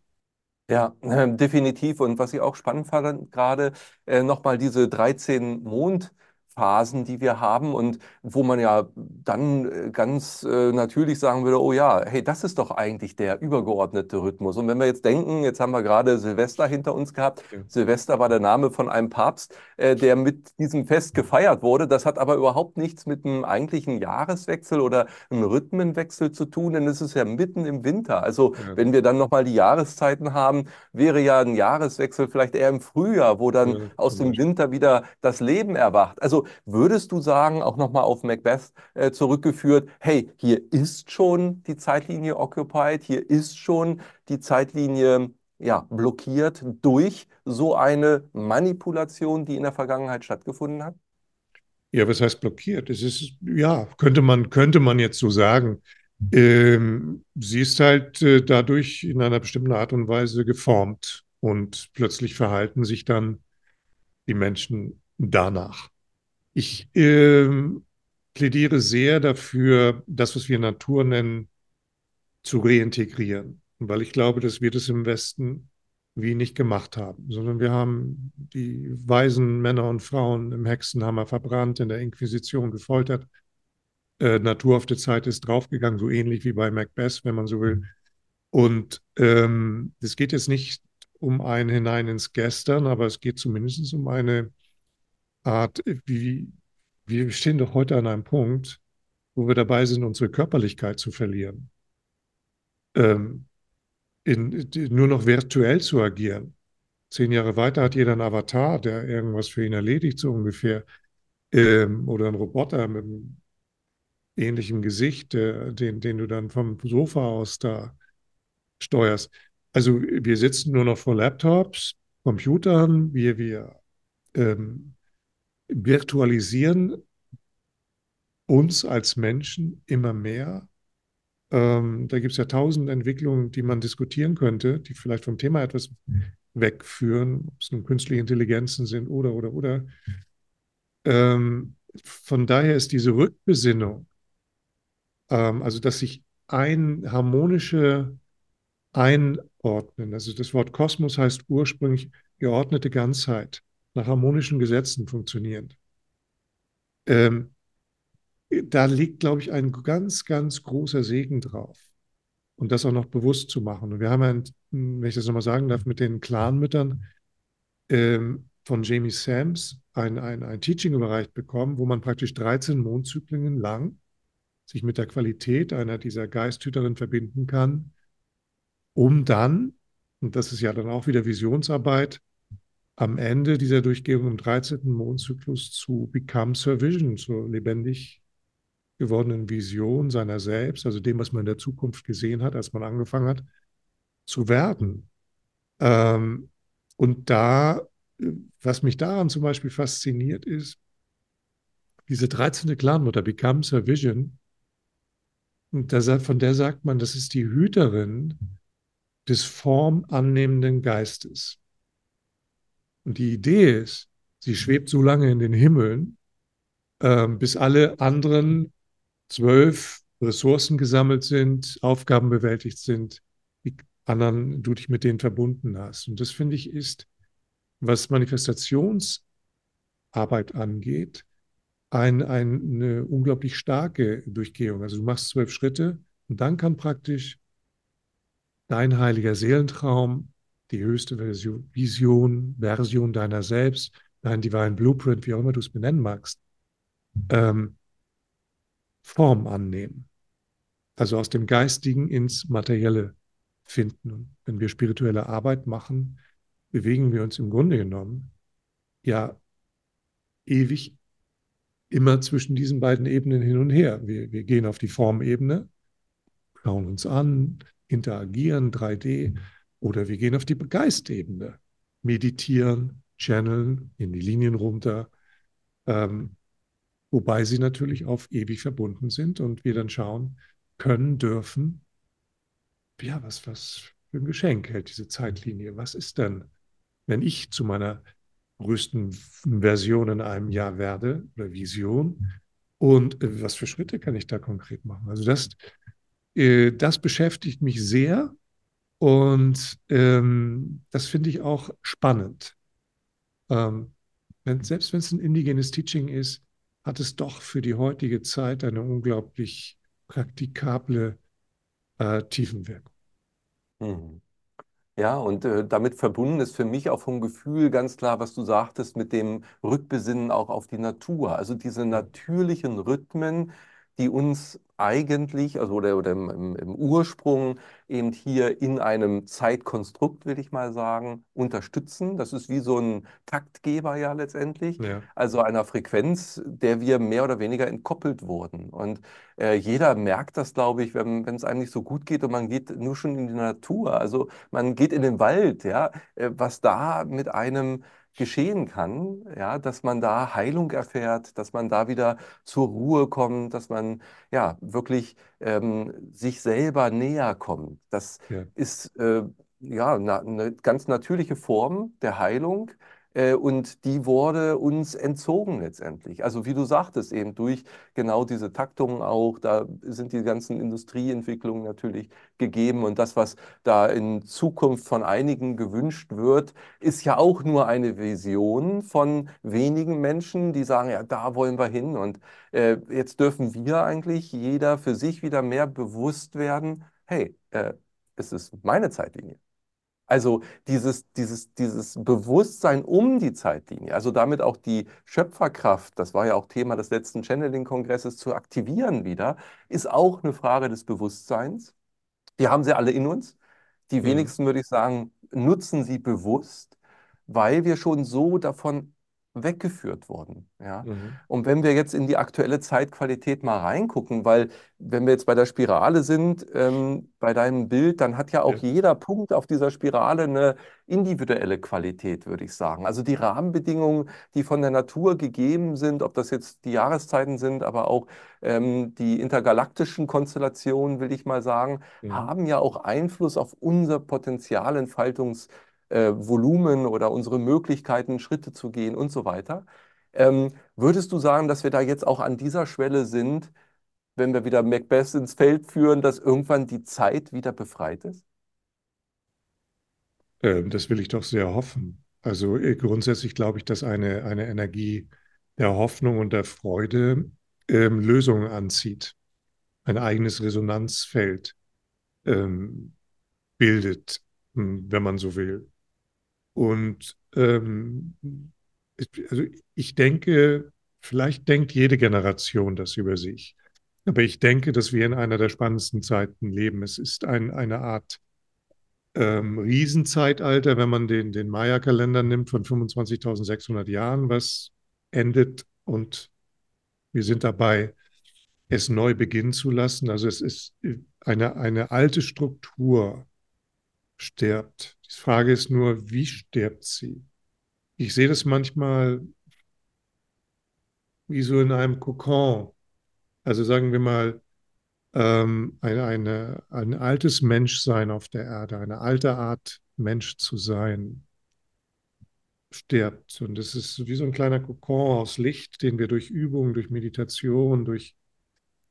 Ja, definitiv. Und was ich auch spannend fand, gerade äh, nochmal diese 13 Mond- Phasen, die wir haben und wo man ja dann äh, ganz äh, natürlich sagen würde, oh ja, hey, das ist doch eigentlich der übergeordnete Rhythmus. Und wenn wir jetzt denken, jetzt haben wir gerade Silvester hinter uns gehabt. Ja. Silvester war der Name von einem Papst, äh, der mit diesem Fest gefeiert wurde. Das hat aber überhaupt nichts mit einem eigentlichen Jahreswechsel oder einem Rhythmenwechsel zu tun, denn es ist ja mitten im Winter. Also ja. wenn wir dann nochmal die Jahreszeiten haben, wäre ja ein Jahreswechsel vielleicht eher im Frühjahr, wo dann ja, aus dem Winter wieder das Leben erwacht. Also würdest du sagen, auch nochmal auf Macbeth äh, zurückgeführt, hey, hier ist schon die Zeitlinie occupied, hier ist schon die Zeitlinie ja, blockiert durch so eine Manipulation, die in der Vergangenheit stattgefunden hat? Ja, was heißt blockiert? Es ist, ja, könnte man, könnte man jetzt so sagen. Ähm, sie ist halt äh, dadurch in einer bestimmten Art und Weise geformt und plötzlich verhalten sich dann die Menschen danach. Ich äh, plädiere sehr dafür, das, was wir Natur nennen, zu reintegrieren, weil ich glaube, dass wir das im Westen wenig gemacht haben, sondern wir haben die weisen Männer und Frauen im Hexenhammer verbrannt, in der Inquisition gefoltert. Äh, Natur auf der Zeit ist draufgegangen, so ähnlich wie bei Macbeth, wenn man so will. Und ähm, es geht jetzt nicht um ein hinein ins Gestern, aber es geht zumindest um eine Art, wie wir stehen doch heute an einem Punkt, wo wir dabei sind, unsere Körperlichkeit zu verlieren. Ähm, in, nur noch virtuell zu agieren. Zehn Jahre weiter hat jeder einen Avatar, der irgendwas für ihn erledigt, so ungefähr. Ähm, oder ein Roboter mit einem ähnlichen Gesicht, äh, den, den du dann vom Sofa aus da steuerst. Also wir sitzen nur noch vor Laptops, Computern, wir, wir ähm, virtualisieren uns als Menschen immer mehr. Ähm, da gibt es ja tausend Entwicklungen, die man diskutieren könnte, die vielleicht vom Thema etwas wegführen, ob es nun künstliche Intelligenzen sind oder, oder, oder. Ähm, von daher ist diese Rückbesinnung, ähm, also dass sich ein harmonische Einordnen, also das Wort Kosmos heißt ursprünglich geordnete Ganzheit nach harmonischen Gesetzen funktionieren. Ähm, da liegt, glaube ich, ein ganz, ganz großer Segen drauf. Und das auch noch bewusst zu machen. Und wir haben ja, wenn ich das nochmal sagen darf, mit den Clanmüttern ähm, von Jamie Sams ein, ein, ein Teaching überreicht bekommen, wo man praktisch 13 Mondzyklen lang sich mit der Qualität einer dieser Geisthüterin verbinden kann, um dann, und das ist ja dann auch wieder Visionsarbeit, am Ende dieser Durchgehung im 13. Mondzyklus zu Become Sir Vision, zur lebendig gewordenen Vision seiner selbst, also dem, was man in der Zukunft gesehen hat, als man angefangen hat, zu werden. Ähm, und da, was mich daran zum Beispiel fasziniert, ist, diese 13. Clanmutter, Become Sir Vision, und da, von der sagt man, das ist die Hüterin des formannehmenden Geistes. Und die Idee ist, sie schwebt so lange in den Himmeln, äh, bis alle anderen zwölf Ressourcen gesammelt sind, Aufgaben bewältigt sind, die anderen du dich mit denen verbunden hast. Und das finde ich ist, was Manifestationsarbeit angeht, ein, ein, eine unglaublich starke Durchgehung. Also du machst zwölf Schritte und dann kann praktisch dein heiliger Seelentraum die höchste Vision, Version deiner selbst, dein Divine Blueprint, wie auch immer du es benennen magst, ähm, Form annehmen. Also aus dem Geistigen ins Materielle finden. Und wenn wir spirituelle Arbeit machen, bewegen wir uns im Grunde genommen ja ewig immer zwischen diesen beiden Ebenen hin und her. Wir, wir gehen auf die Formebene, schauen uns an, interagieren, 3D, Oder wir gehen auf die Geistebene, meditieren, channeln, in die Linien runter, ähm, wobei sie natürlich auf ewig verbunden sind und wir dann schauen können, dürfen, ja, was, was für ein Geschenk hält diese Zeitlinie? Was ist denn, wenn ich zu meiner größten Version in einem Jahr werde oder Vision? Und äh, was für Schritte kann ich da konkret machen? Also das, äh, das beschäftigt mich sehr und ähm, das finde ich auch spannend. Ähm, wenn, selbst wenn es ein indigenes Teaching ist, hat es doch für die heutige Zeit eine unglaublich praktikable äh, Tiefenwirkung. Mhm. Ja, und äh, damit verbunden ist für mich auch vom Gefühl ganz klar, was du sagtest, mit dem Rückbesinnen auch auf die Natur. Also diese natürlichen Rhythmen, die uns eigentlich, also oder, oder im, im, Ursprung eben hier in einem Zeitkonstrukt, will ich mal sagen, unterstützen. Das ist wie so ein Taktgeber ja letztendlich, ja. also einer Frequenz, der wir mehr oder weniger entkoppelt wurden. Und äh, jeder merkt das, glaube ich, wenn es einem nicht so gut geht und man geht nur schon in die Natur, also man geht in den Wald, ja, äh, was da mit einem geschehen kann, ja, dass man da Heilung erfährt, dass man da wieder zur Ruhe kommt, dass man ja wirklich ähm, sich selber näher kommt. Das ja. ist äh, ja eine ganz natürliche Form der Heilung, und die wurde uns entzogen letztendlich. Also wie du sagtest, eben durch genau diese Taktungen auch, da sind die ganzen Industrieentwicklungen natürlich gegeben und das, was da in Zukunft von einigen gewünscht wird, ist ja auch nur eine Vision von wenigen Menschen, die sagen, ja, da wollen wir hin und äh, jetzt dürfen wir eigentlich jeder für sich wieder mehr bewusst werden, hey, äh, es ist meine Zeitlinie. Also dieses, dieses, dieses Bewusstsein um die Zeitlinie, also damit auch die Schöpferkraft, das war ja auch Thema des letzten Channeling-Kongresses, zu aktivieren wieder, ist auch eine Frage des Bewusstseins. Die haben sie alle in uns. Die mhm. wenigsten, würde ich sagen, nutzen sie bewusst, weil wir schon so davon weggeführt worden. Ja? Mhm. Und wenn wir jetzt in die aktuelle Zeitqualität mal reingucken, weil wenn wir jetzt bei der Spirale sind, ähm, bei deinem Bild, dann hat ja auch ja. jeder Punkt auf dieser Spirale eine individuelle Qualität, würde ich sagen. Also die Rahmenbedingungen, die von der Natur gegeben sind, ob das jetzt die Jahreszeiten sind, aber auch ähm, die intergalaktischen Konstellationen, will ich mal sagen, mhm. haben ja auch Einfluss auf unser Potenzialentfaltungs- äh, Volumen oder unsere Möglichkeiten, Schritte zu gehen und so weiter. Ähm, würdest du sagen, dass wir da jetzt auch an dieser Schwelle sind, wenn wir wieder Macbeth ins Feld führen, dass irgendwann die Zeit wieder befreit ist? Ähm, das will ich doch sehr hoffen. Also äh, grundsätzlich glaube ich, dass eine, eine Energie der Hoffnung und der Freude ähm, Lösungen anzieht, ein eigenes Resonanzfeld ähm, bildet, hm, wenn man so will. Und ähm, also ich denke, vielleicht denkt jede Generation das über sich. Aber ich denke, dass wir in einer der spannendsten Zeiten leben. Es ist ein, eine Art ähm, Riesenzeitalter, wenn man den, den Maya-Kalender nimmt von 25.600 Jahren, was endet und wir sind dabei, es neu beginnen zu lassen. Also es ist eine, eine alte Struktur stirbt. Die Frage ist nur, wie stirbt sie? Ich sehe das manchmal wie so in einem Kokon. Also sagen wir mal, ähm, eine, eine, ein altes Menschsein auf der Erde, eine alte Art Mensch zu sein, stirbt. Und es ist wie so ein kleiner Kokon aus Licht, den wir durch Übung, durch Meditation, durch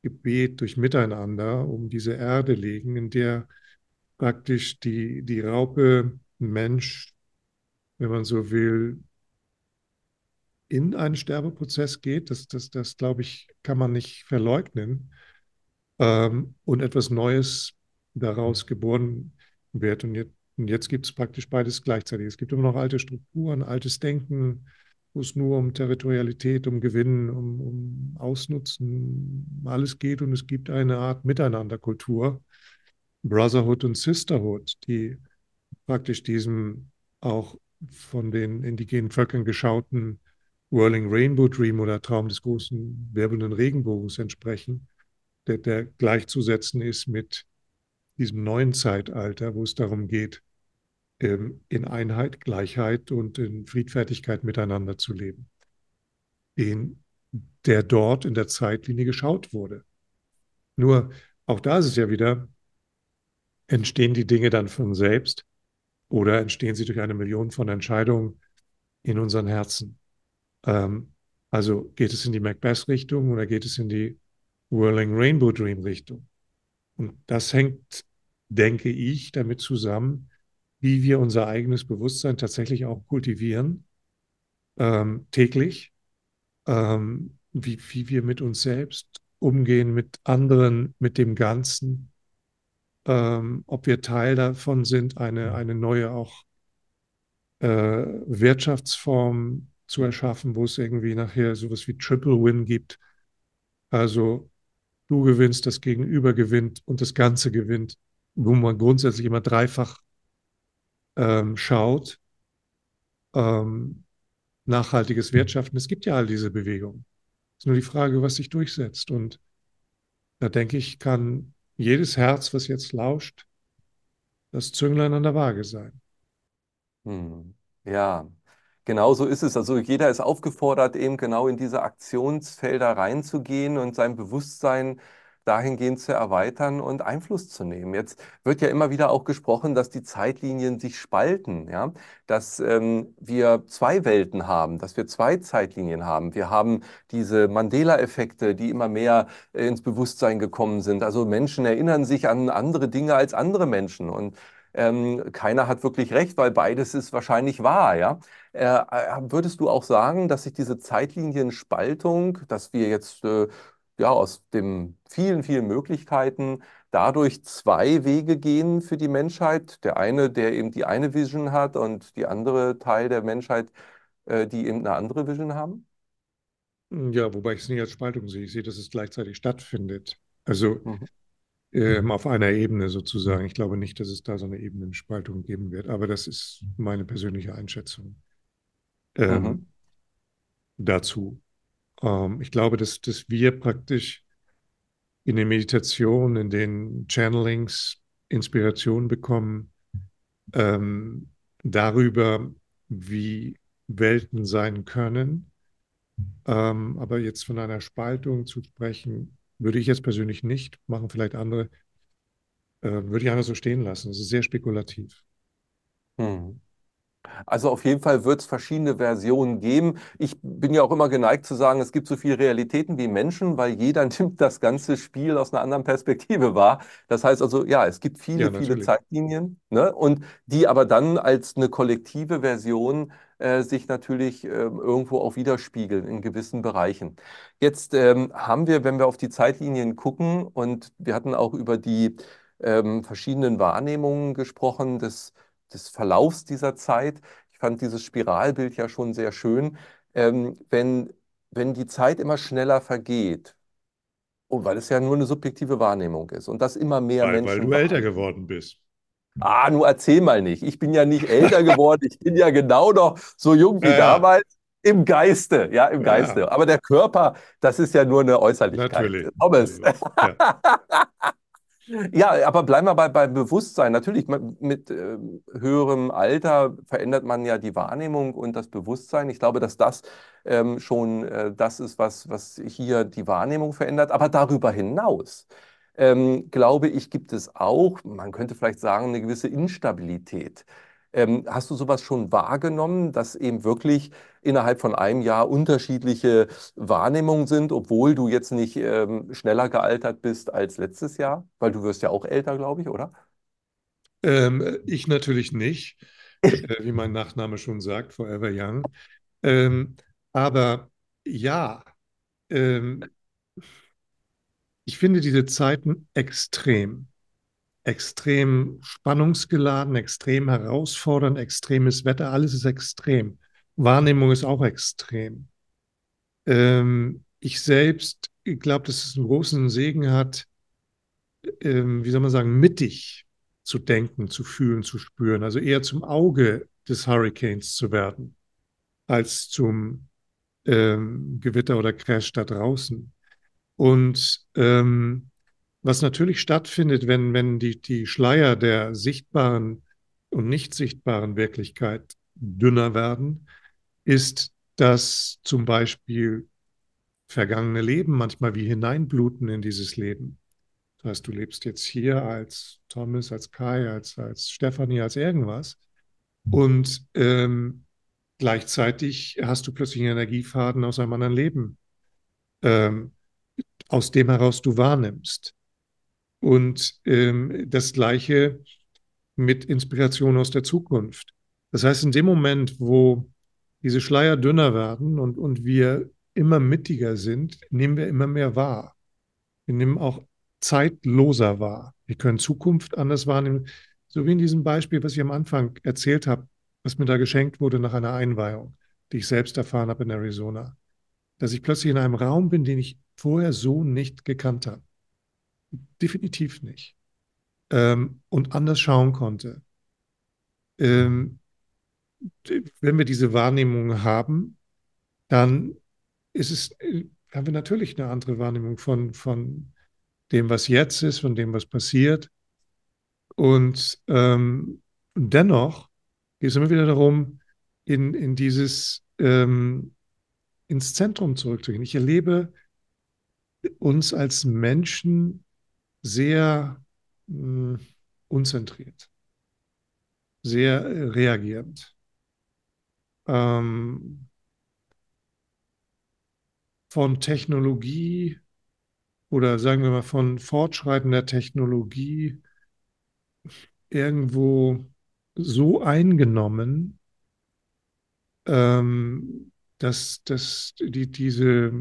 Gebet, durch Miteinander um diese Erde legen, in der praktisch die, die Raupe Mensch, wenn man so will, in einen Sterbeprozess geht. Das, das, das glaube ich, kann man nicht verleugnen. Ähm, und etwas Neues daraus geboren wird. Und jetzt, jetzt gibt es praktisch beides gleichzeitig. Es gibt immer noch alte Strukturen, altes Denken, wo es nur um Territorialität, um Gewinnen, um, um Ausnutzen, alles geht. Und es gibt eine Art Miteinanderkultur, Brotherhood und Sisterhood, die praktisch diesem auch von den indigenen Völkern geschauten Whirling Rainbow Dream oder Traum des großen wirbelnden Regenbogens entsprechen, der, der gleichzusetzen ist mit diesem neuen Zeitalter, wo es darum geht, ähm, in Einheit, Gleichheit und in Friedfertigkeit miteinander zu leben, den, der dort in der Zeitlinie geschaut wurde. Nur auch da ist es ja wieder, entstehen die Dinge dann von selbst oder entstehen sie durch eine Million von Entscheidungen in unseren Herzen? Ähm, also geht es in die Macbeth-Richtung oder geht es in die Whirling Rainbow Dream-Richtung? Und das hängt, denke ich, damit zusammen, wie wir unser eigenes Bewusstsein tatsächlich auch kultivieren, ähm, täglich, ähm, wie, wie wir mit uns selbst umgehen, mit anderen, mit dem Ganzen, ähm, ob wir Teil davon sind, eine, eine neue auch äh, Wirtschaftsform zu erschaffen, wo es irgendwie nachher sowas wie Triple Win gibt. Also du gewinnst, das Gegenüber gewinnt und das Ganze gewinnt, wo man grundsätzlich immer dreifach ähm, schaut. Ähm, nachhaltiges Wirtschaften, es gibt ja all diese Bewegungen. Es ist nur die Frage, was sich durchsetzt. Und da denke ich, kann jedes Herz, was jetzt lauscht, das Zünglein an der Waage sein. Hm. Ja, genau so ist es. Also jeder ist aufgefordert, eben genau in diese Aktionsfelder reinzugehen und sein Bewusstsein dahingehend zu erweitern und Einfluss zu nehmen. Jetzt wird ja immer wieder auch gesprochen, dass die Zeitlinien sich spalten, ja? dass ähm, wir zwei Welten haben, dass wir zwei Zeitlinien haben. Wir haben diese Mandela-Effekte, die immer mehr äh, ins Bewusstsein gekommen sind. Also Menschen erinnern sich an andere Dinge als andere Menschen und ähm, keiner hat wirklich recht, weil beides ist wahrscheinlich wahr, ja. Äh, äh würdest du auch sagen, dass sich diese Zeitlinienspaltung, dass wir jetzt äh, ja, aus den vielen, vielen Möglichkeiten dadurch zwei Wege gehen für die Menschheit. Der eine, der eben die eine Vision hat und die andere Teil der Menschheit, äh, die eben eine andere Vision haben? Ja, wobei ich es nicht als Spaltung sehe. Ich sehe, dass es gleichzeitig stattfindet. Also mhm. ähm, auf einer Ebene sozusagen. Ich glaube nicht, dass es da so eine Ebenenspaltung geben wird, aber das ist meine persönliche Einschätzung ähm, mhm. dazu. Ähm, ich glaube, dass, dass wir praktisch in der Meditation, in den Channelings Inspiration bekommen ähm, darüber, wie Welten sein können. Ähm, aber jetzt von einer Spaltung zu sprechen, würde ich jetzt persönlich nicht, machen vielleicht andere, äh, würde ich einfach so stehen lassen. Es ist sehr spekulativ. Hm. Also auf jeden Fall wird es verschiedene Versionen geben. Ich bin ja auch immer geneigt zu sagen, es gibt so viele Realitäten wie Menschen, weil jeder nimmt das ganze Spiel aus einer anderen Perspektive wahr. Das heißt also, ja, es gibt viele, ja, viele Zeitlinien, ne? und die aber dann als eine kollektive Version äh, sich natürlich äh, irgendwo auch widerspiegeln in gewissen Bereichen. Jetzt ähm, haben wir, wenn wir auf die Zeitlinien gucken, und wir hatten auch über die ähm, verschiedenen Wahrnehmungen gesprochen, des des Verlaufs dieser Zeit. Ich fand dieses Spiralbild ja schon sehr schön. Ähm, wenn, wenn die Zeit immer schneller vergeht, und weil es ja nur eine subjektive Wahrnehmung ist und das immer mehr weil, Menschen. Weil du älter geworden bist. Ah, nur erzähl mal nicht. Ich bin ja nicht älter geworden. Ich bin ja genau noch so jung wie ja, damals. Im Geiste, ja, im Geiste. Ja. Aber der Körper, das ist ja nur eine Äußerlichkeit. Natürlich. Thomas. Ja. Ja, aber bleiben wir bei, beim Bewusstsein. Natürlich, mit äh, höherem Alter verändert man ja die Wahrnehmung und das Bewusstsein. Ich glaube, dass das ähm, schon äh, das ist, was, was hier die Wahrnehmung verändert. Aber darüber hinaus, ähm, glaube ich, gibt es auch, man könnte vielleicht sagen, eine gewisse Instabilität. Ähm, hast du sowas schon wahrgenommen, dass eben wirklich innerhalb von einem Jahr unterschiedliche Wahrnehmungen sind, obwohl du jetzt nicht ähm, schneller gealtert bist als letztes Jahr? Weil du wirst ja auch älter, glaube ich, oder? Ähm, ich natürlich nicht, äh, wie mein Nachname schon sagt, Forever Young. Ähm, aber ja, ähm, ich finde diese Zeiten extrem extrem spannungsgeladen, extrem herausfordernd, extremes Wetter, alles ist extrem. Wahrnehmung ist auch extrem. Ähm, ich selbst glaube, dass es einen großen Segen hat, ähm, wie soll man sagen, mittig zu denken, zu fühlen, zu spüren, also eher zum Auge des Hurricanes zu werden, als zum ähm, Gewitter oder Crash da draußen. Und ähm, was natürlich stattfindet, wenn, wenn die, die Schleier der sichtbaren und nicht sichtbaren Wirklichkeit dünner werden, ist, dass zum Beispiel vergangene Leben manchmal wie hineinbluten in dieses Leben. Das heißt, du lebst jetzt hier als Thomas, als Kai, als, als Stefanie, als irgendwas. Und ähm, gleichzeitig hast du plötzlich einen Energiefaden aus einem anderen Leben, ähm, aus dem heraus du wahrnimmst. Und ähm, das Gleiche mit Inspiration aus der Zukunft. Das heißt, in dem Moment, wo diese Schleier dünner werden und, und wir immer mittiger sind, nehmen wir immer mehr wahr. Wir nehmen auch zeitloser wahr. Wir können Zukunft anders wahrnehmen. So wie in diesem Beispiel, was ich am Anfang erzählt habe, was mir da geschenkt wurde nach einer Einweihung, die ich selbst erfahren habe in Arizona. Dass ich plötzlich in einem Raum bin, den ich vorher so nicht gekannt habe. Definitiv nicht. Ähm, und anders schauen konnte. Ähm, wenn wir diese Wahrnehmung haben, dann ist es, äh, haben wir natürlich eine andere Wahrnehmung von, von dem, was jetzt ist, von dem, was passiert. Und ähm, dennoch geht es immer wieder darum, in, in dieses, ähm, ins Zentrum zurückzugehen. Ich erlebe uns als Menschen sehr mh, hm, unzentriert, sehr äh, reagierend. Ähm, von Technologie oder sagen wir mal von fortschreitender Technologie irgendwo so eingenommen, ähm, dass, dass die, diese,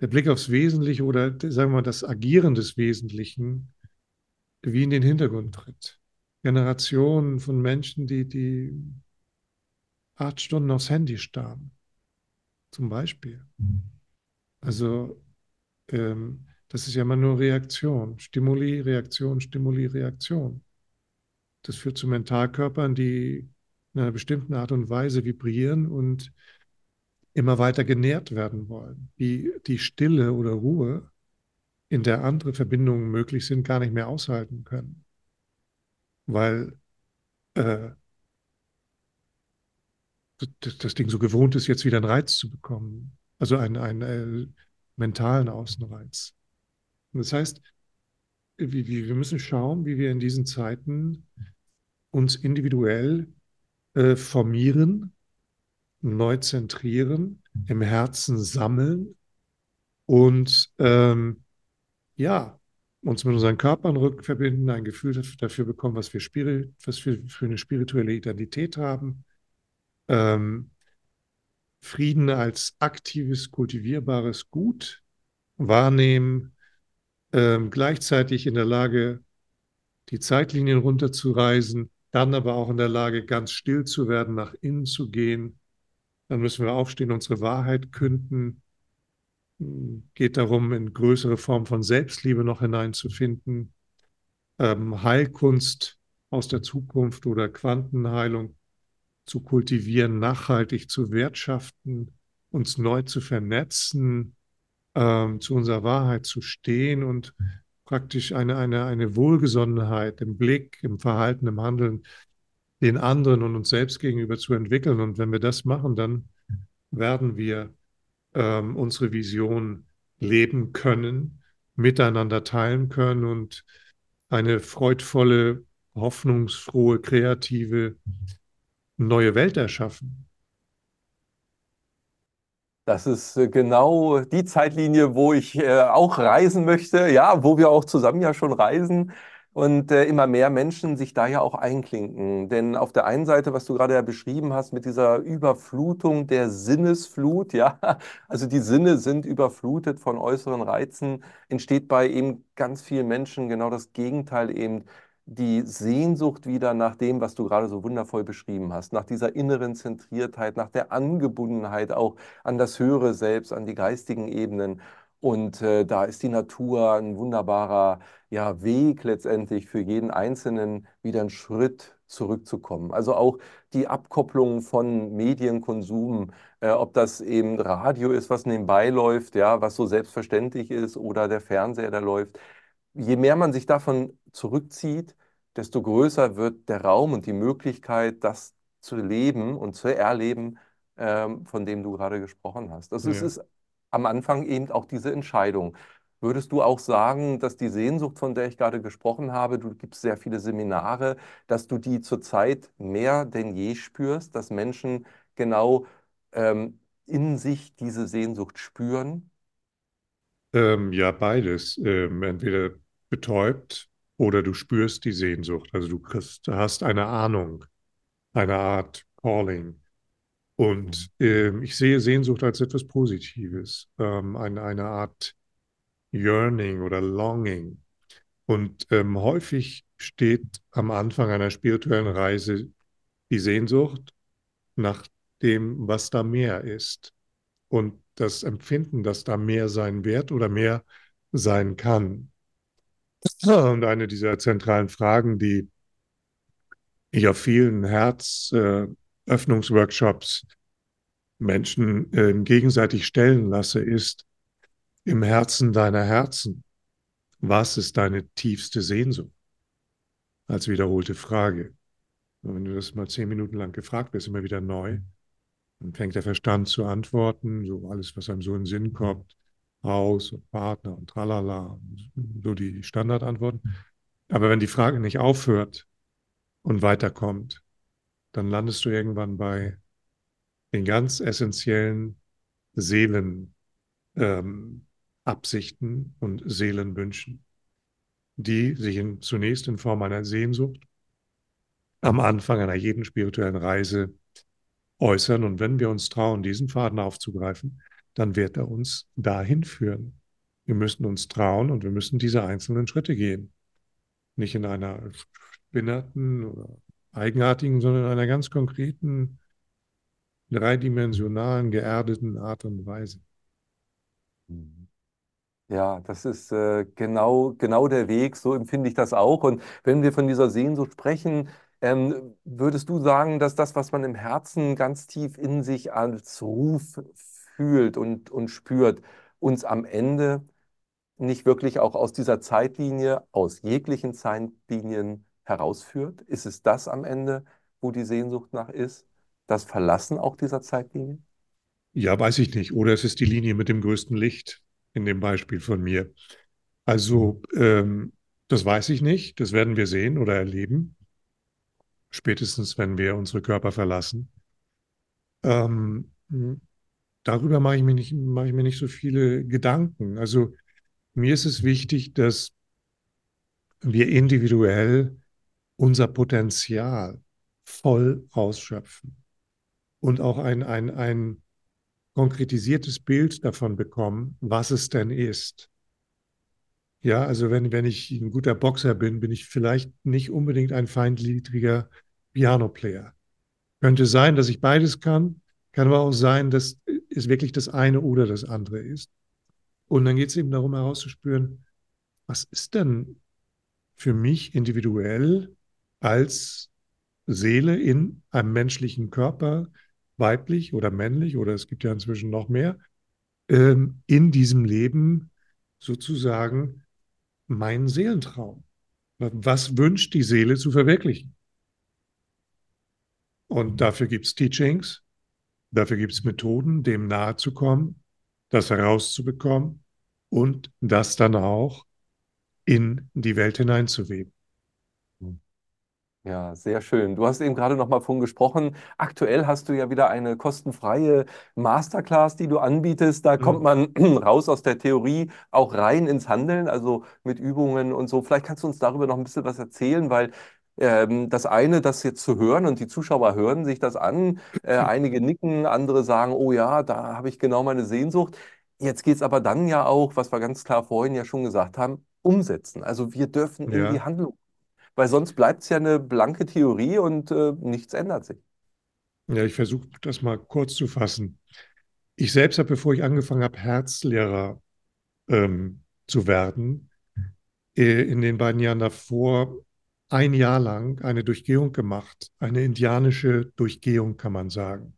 der Blick aufs Wesentliche oder sagen wir mal das Agieren des Wesentlichen wie in den Hintergrund tritt. Generationen von Menschen, die, die acht Stunden aufs Handy starren, zum Beispiel. Also ähm, das ist ja immer nur Reaktion. Stimuli, Reaktion, Stimuli, Reaktion. Das führt zu Mentalkörpern, die in einer bestimmten Art und Weise vibrieren und immer weiter genährt werden wollen, die die Stille oder Ruhe, in der andere Verbindungen möglich sind, gar nicht mehr aushalten können. Weil äh, das, Ding so gewohnt ist, jetzt wieder einen Reiz zu bekommen. Also einen, einen äh, mentalen Außenreiz. Und das heißt, wir müssen schauen, wie wir in diesen Zeiten uns individuell äh, formieren, neu zentrieren, im Herzen sammeln und ähm, ja, uns mit unseren Körpern rückverbinden, ein Gefühl dafür bekommen, was wir, was wir für eine spirituelle Identität haben. Ähm, Frieden als aktives, kultivierbares Gut wahrnehmen, ähm, gleichzeitig in der Lage, die Zeitlinien runterzureisen, dann aber auch in der Lage, ganz still zu werden, nach innen zu gehen. Dann müssen wir aufstehen, unsere Wahrheit künden. Geht darum, in größere Form von Selbstliebe noch hineinzufinden. Ähm, Heilkunst aus der Zukunft oder Quantenheilung zu kultivieren, nachhaltig zu wertschaften, uns neu zu vernetzen, ähm, zu unserer Wahrheit zu stehen und praktisch eine, eine, eine Wohlgesonnenheit im Blick, im Verhalten, im Handeln den anderen und uns selbst gegenüber zu entwickeln. Und wenn wir das machen, dann werden wir ähm, unsere Vision leben können, miteinander teilen können und eine freudvolle, hoffnungsfrohe, kreative, neue Welt erschaffen. Das ist äh, genau die Zeitlinie, wo ich äh, auch reisen möchte, ja, wo wir auch zusammen ja schon reisen und äh, immer mehr Menschen sich da ja auch einklinken. Denn auf der einen Seite, was du gerade ja beschrieben hast, mit dieser Überflutung der Sinnesflut, ja, also die Sinne sind überflutet von äußeren Reizen, entsteht bei eben ganz vielen Menschen genau das Gegenteil eben die Sehnsucht wieder nach dem, was du gerade so wundervoll beschrieben hast, nach dieser inneren Zentriertheit, nach der Angebundenheit auch an das höhere Selbst, an die geistigen Ebenen. Und äh, da ist die Natur ein wunderbarer ja, Weg letztendlich für jeden Einzelnen, wieder einen Schritt zurückzukommen. Also auch die Abkopplung von Medienkonsum, äh, ob das eben Radio ist, was nebenbei läuft, ja, was so selbstverständlich ist, oder der Fernseher, der läuft. Je mehr man sich davon zurückzieht, desto größer wird der Raum und die Möglichkeit, das zu leben und zu erleben, ähm, von dem du gerade gesprochen hast. Also es Ja. ist am Anfang eben auch diese Entscheidung. Würdest du auch sagen, dass die Sehnsucht, von der ich gerade gesprochen habe, du gibst sehr viele Seminare, dass du die zurzeit mehr denn je spürst, dass Menschen genau ähm, in sich diese Sehnsucht spüren? Ähm, ja, beides. Ähm, entweder betäubt oder du spürst die Sehnsucht. Also du hast eine Ahnung, eine Art Calling. Und ähm, ich sehe Sehnsucht als etwas Positives, ähm, eine, eine Art Yearning oder Longing. Und ähm, häufig steht am Anfang einer spirituellen Reise die Sehnsucht nach dem, was da mehr ist. Und das Empfinden, dass da mehr sein wird oder mehr sein kann. Und eine dieser zentralen Fragen, die ich auf vielen Herzöffnungsworkshops Menschen äh, gegenseitig stellen lasse, ist im Herzen deiner Herzen. Was ist deine tiefste Sehnsucht? Als wiederholte Frage. Und wenn du das mal zehn Minuten lang gefragt wirst, immer wieder neu, dann fängt der Verstand zu antworten, so alles, was einem so in den Sinn kommt, Haus und Partner und tralala, so die Standardantworten. Aber wenn die Frage nicht aufhört und weiterkommt, dann landest du irgendwann bei den ganz essentiellen Seelenabsichten ähm, und Seelenwünschen, die sich in, zunächst in Form einer Sehnsucht am Anfang einer jeden spirituellen Reise äußern. Und wenn wir uns trauen, diesen Faden aufzugreifen, dann wird er uns dahin führen. Wir müssen uns trauen und wir müssen diese einzelnen Schritte gehen. Nicht in einer spinnerten oder eigenartigen, sondern in einer ganz konkreten, dreidimensionalen, geerdeten Art und Weise. Ja, das ist äh, genau, genau der Weg, so empfinde ich das auch. Und wenn wir von dieser Sehnsucht sprechen, ähm, würdest du sagen, dass das, was man im Herzen ganz tief in sich als Ruf fühlt und, und spürt, uns am Ende nicht wirklich auch aus dieser Zeitlinie, aus jeglichen Zeitlinien herausführt? Ist es das am Ende, wo die Sehnsucht nach ist? Das Verlassen auch dieser Zeitlinie? Ja, weiß ich nicht. Oder es ist die Linie mit dem größten Licht in dem Beispiel von mir. Also, ähm, das weiß ich nicht. Das werden wir sehen oder erleben. Spätestens, wenn wir unsere Körper verlassen. Ähm, darüber mache ich, mir nicht, mache ich mir nicht so viele Gedanken. Also, mir ist es wichtig, dass wir individuell unser Potenzial voll ausschöpfen und auch ein, ein, ein konkretisiertes Bild davon bekommen, was es denn ist. Ja, also wenn, wenn ich ein guter Boxer bin, bin ich vielleicht nicht unbedingt ein feindliedriger Piano-Player. Könnte sein, dass ich beides kann, kann aber auch sein, dass es wirklich das eine oder das andere ist. Und dann geht es eben darum herauszuspüren, was ist denn für mich individuell als Seele in einem menschlichen Körper, weiblich oder männlich, oder es gibt ja inzwischen noch mehr, ähm, in diesem Leben sozusagen mein Seelentraum. Was wünscht die Seele zu verwirklichen? Und dafür gibt es Teachings, dafür gibt es Methoden, dem nahe zu kommen, das herauszubekommen und das dann auch in die Welt hineinzuweben. Ja, sehr schön. Du hast eben gerade noch mal von gesprochen. Aktuell hast du ja wieder eine kostenfreie Masterclass, die du anbietest. Da kommt man raus aus der Theorie auch rein ins Handeln, also mit Übungen und so. Vielleicht kannst du uns darüber noch ein bisschen was erzählen, weil ähm, das eine, das jetzt zu hören und die Zuschauer hören sich das an. Äh, einige nicken, andere sagen, oh ja, da habe ich genau meine Sehnsucht. Jetzt geht es aber dann ja auch, was wir ganz klar vorhin ja schon gesagt haben, umsetzen. Also wir dürfen in Ja. die Handlung weil sonst bleibt es ja eine blanke Theorie und äh, nichts ändert sich. Ja, ich versuche das mal kurz zu fassen. Ich selbst habe, bevor ich angefangen habe, Herzlehrer ähm, zu werden, äh, in den beiden Jahren davor ein Jahr lang eine Durchgehung gemacht, eine indianische Durchgehung, kann man sagen.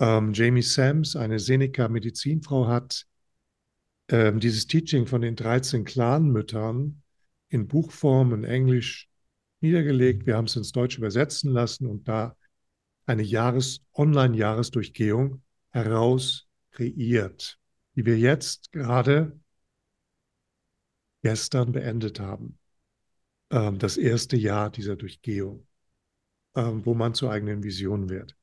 Ähm, Jamie Sams, eine Seneca-Medizinfrau, hat ähm, dieses Teaching von den 13 Clanmüttern in Buchform in Englisch niedergelegt. Wir haben es ins Deutsche übersetzen lassen und da eine Jahres Online-Jahresdurchgehung heraus kreiert, die wir jetzt gerade gestern beendet haben. Ähm, das erste Jahr dieser Durchgehung, ähm, wo man zur eigenen Vision wird.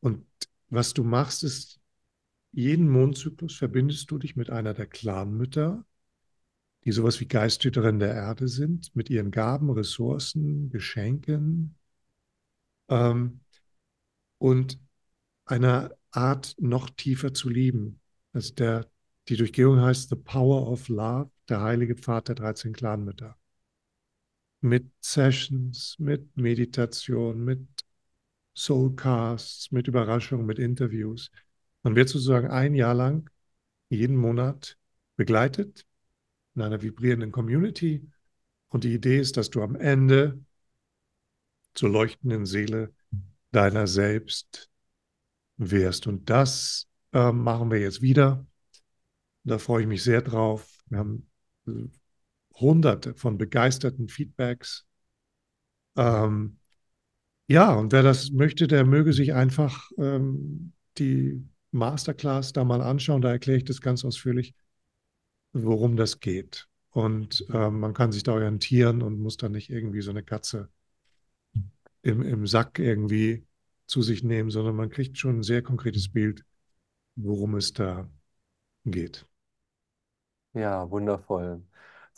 Und was du machst, ist, jeden Mondzyklus verbindest du dich mit einer der Clanmütter, die sowas wie Geisthüterin der Erde sind, mit ihren Gaben, Ressourcen, Geschenken ähm, und einer Art noch tiefer zu lieben. Also der, die Durchgehung heißt The Power of Love, der heilige Pfad der 13 Clanmütter. Mit Sessions, mit Meditation, mit Soulcasts, mit Überraschungen, mit Interviews. Man wird sozusagen ein Jahr lang jeden Monat begleitet in einer vibrierenden Community. Und die Idee ist, dass du am Ende zur leuchtenden Seele deiner selbst wirst. Und das äh, machen wir jetzt wieder. Da freue ich mich sehr drauf. Wir haben äh, hunderte von begeisterten Feedbacks. Ähm, ja, und wer das möchte, der möge sich einfach ähm, die Masterclass da mal anschauen. Da erkläre ich das ganz ausführlich, worum das geht. Und ähm, man kann sich da orientieren und muss dann nicht irgendwie so eine Katze im, im Sack irgendwie zu sich nehmen, sondern man kriegt schon ein sehr konkretes Bild, worum es da geht. Ja, wundervoll.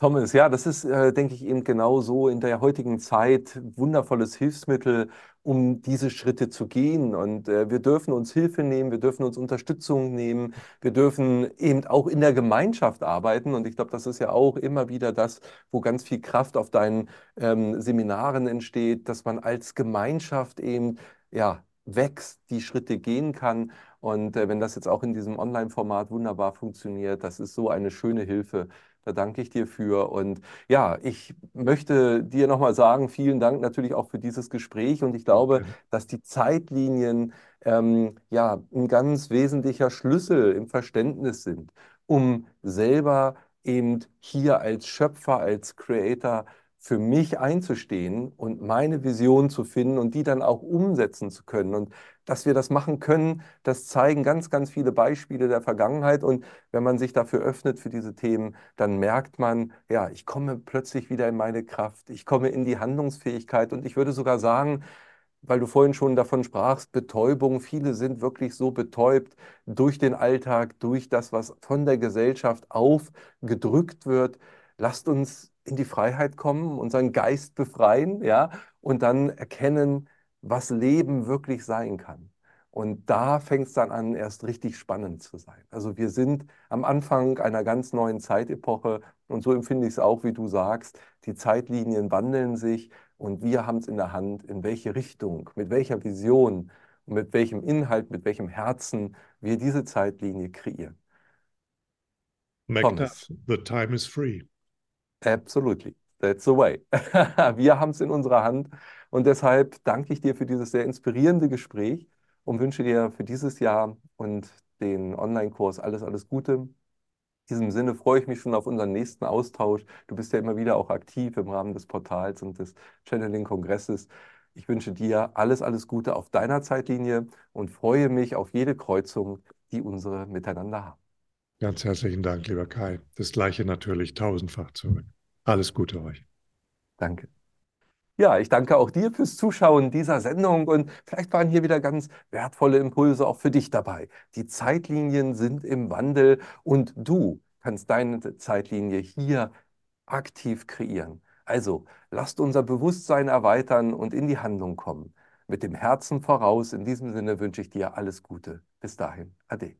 Thomas, ja, das ist, äh, denke ich, eben genau so in der heutigen Zeit wundervolles Hilfsmittel, um diese Schritte zu gehen. Und äh, wir dürfen uns Hilfe nehmen, wir dürfen uns Unterstützung nehmen, wir dürfen eben auch in der Gemeinschaft arbeiten. Und ich glaube, das ist ja auch immer wieder das, wo ganz viel Kraft auf deinen ähm, Seminaren entsteht, dass man als Gemeinschaft eben ja, wächst, die Schritte gehen kann. Und äh, wenn das jetzt auch in diesem Online-Format wunderbar funktioniert, das ist so eine schöne Hilfe da danke ich dir für. Und ja, ich möchte dir nochmal sagen, vielen Dank natürlich auch für dieses Gespräch. Und ich glaube, dass die Zeitlinien ähm, ja ein ganz wesentlicher Schlüssel im Verständnis sind, um selber eben hier als Schöpfer, als Creator für mich einzustehen und meine Vision zu finden und die dann auch umsetzen zu können. Und dass wir das machen können, das zeigen ganz, ganz viele Beispiele der Vergangenheit. Und wenn man sich dafür öffnet für diese Themen, dann merkt man, ja, ich komme plötzlich wieder in meine Kraft, ich komme in die Handlungsfähigkeit. Und ich würde sogar sagen, weil du vorhin schon davon sprachst, Betäubung. Viele sind wirklich so betäubt durch den Alltag, durch das, was von der Gesellschaft aufgedrückt wird. Lasst uns in die Freiheit kommen, unseren Geist befreien, ja, und dann erkennen, was Leben wirklich sein kann. Und da fängt es dann an, erst richtig spannend zu sein. Also wir sind am Anfang einer ganz neuen Zeitepoche und so empfinde ich es auch, wie du sagst. Die Zeitlinien wandeln sich und wir haben es in der Hand, in welche Richtung, mit welcher Vision mit welchem Inhalt, mit welchem Herzen wir diese Zeitlinie kreieren. Magda, the time is free. Absolutely. That's the way. Wir haben es in unserer Hand und deshalb danke ich dir für dieses sehr inspirierende Gespräch und wünsche dir für dieses Jahr und den Online-Kurs alles, alles Gute. In diesem Sinne freue ich mich schon auf unseren nächsten Austausch. Du bist ja immer wieder auch aktiv im Rahmen des Portals und des Channeling-Kongresses. Ich wünsche dir alles, alles Gute auf deiner Zeitlinie und freue mich auf jede Kreuzung, die unsere miteinander haben. Ganz herzlichen Dank, lieber Kai. Das gleiche natürlich tausendfach zurück. Alles Gute euch. Danke. Ja, ich danke auch dir fürs Zuschauen dieser Sendung und vielleicht waren hier wieder ganz wertvolle Impulse auch für dich dabei. Die Zeitlinien sind im Wandel und du kannst deine Zeitlinie hier aktiv kreieren. Also lasst unser Bewusstsein erweitern und in die Handlung kommen. Mit dem Herzen voraus. In diesem Sinne wünsche ich dir alles Gute. Bis dahin. Ade.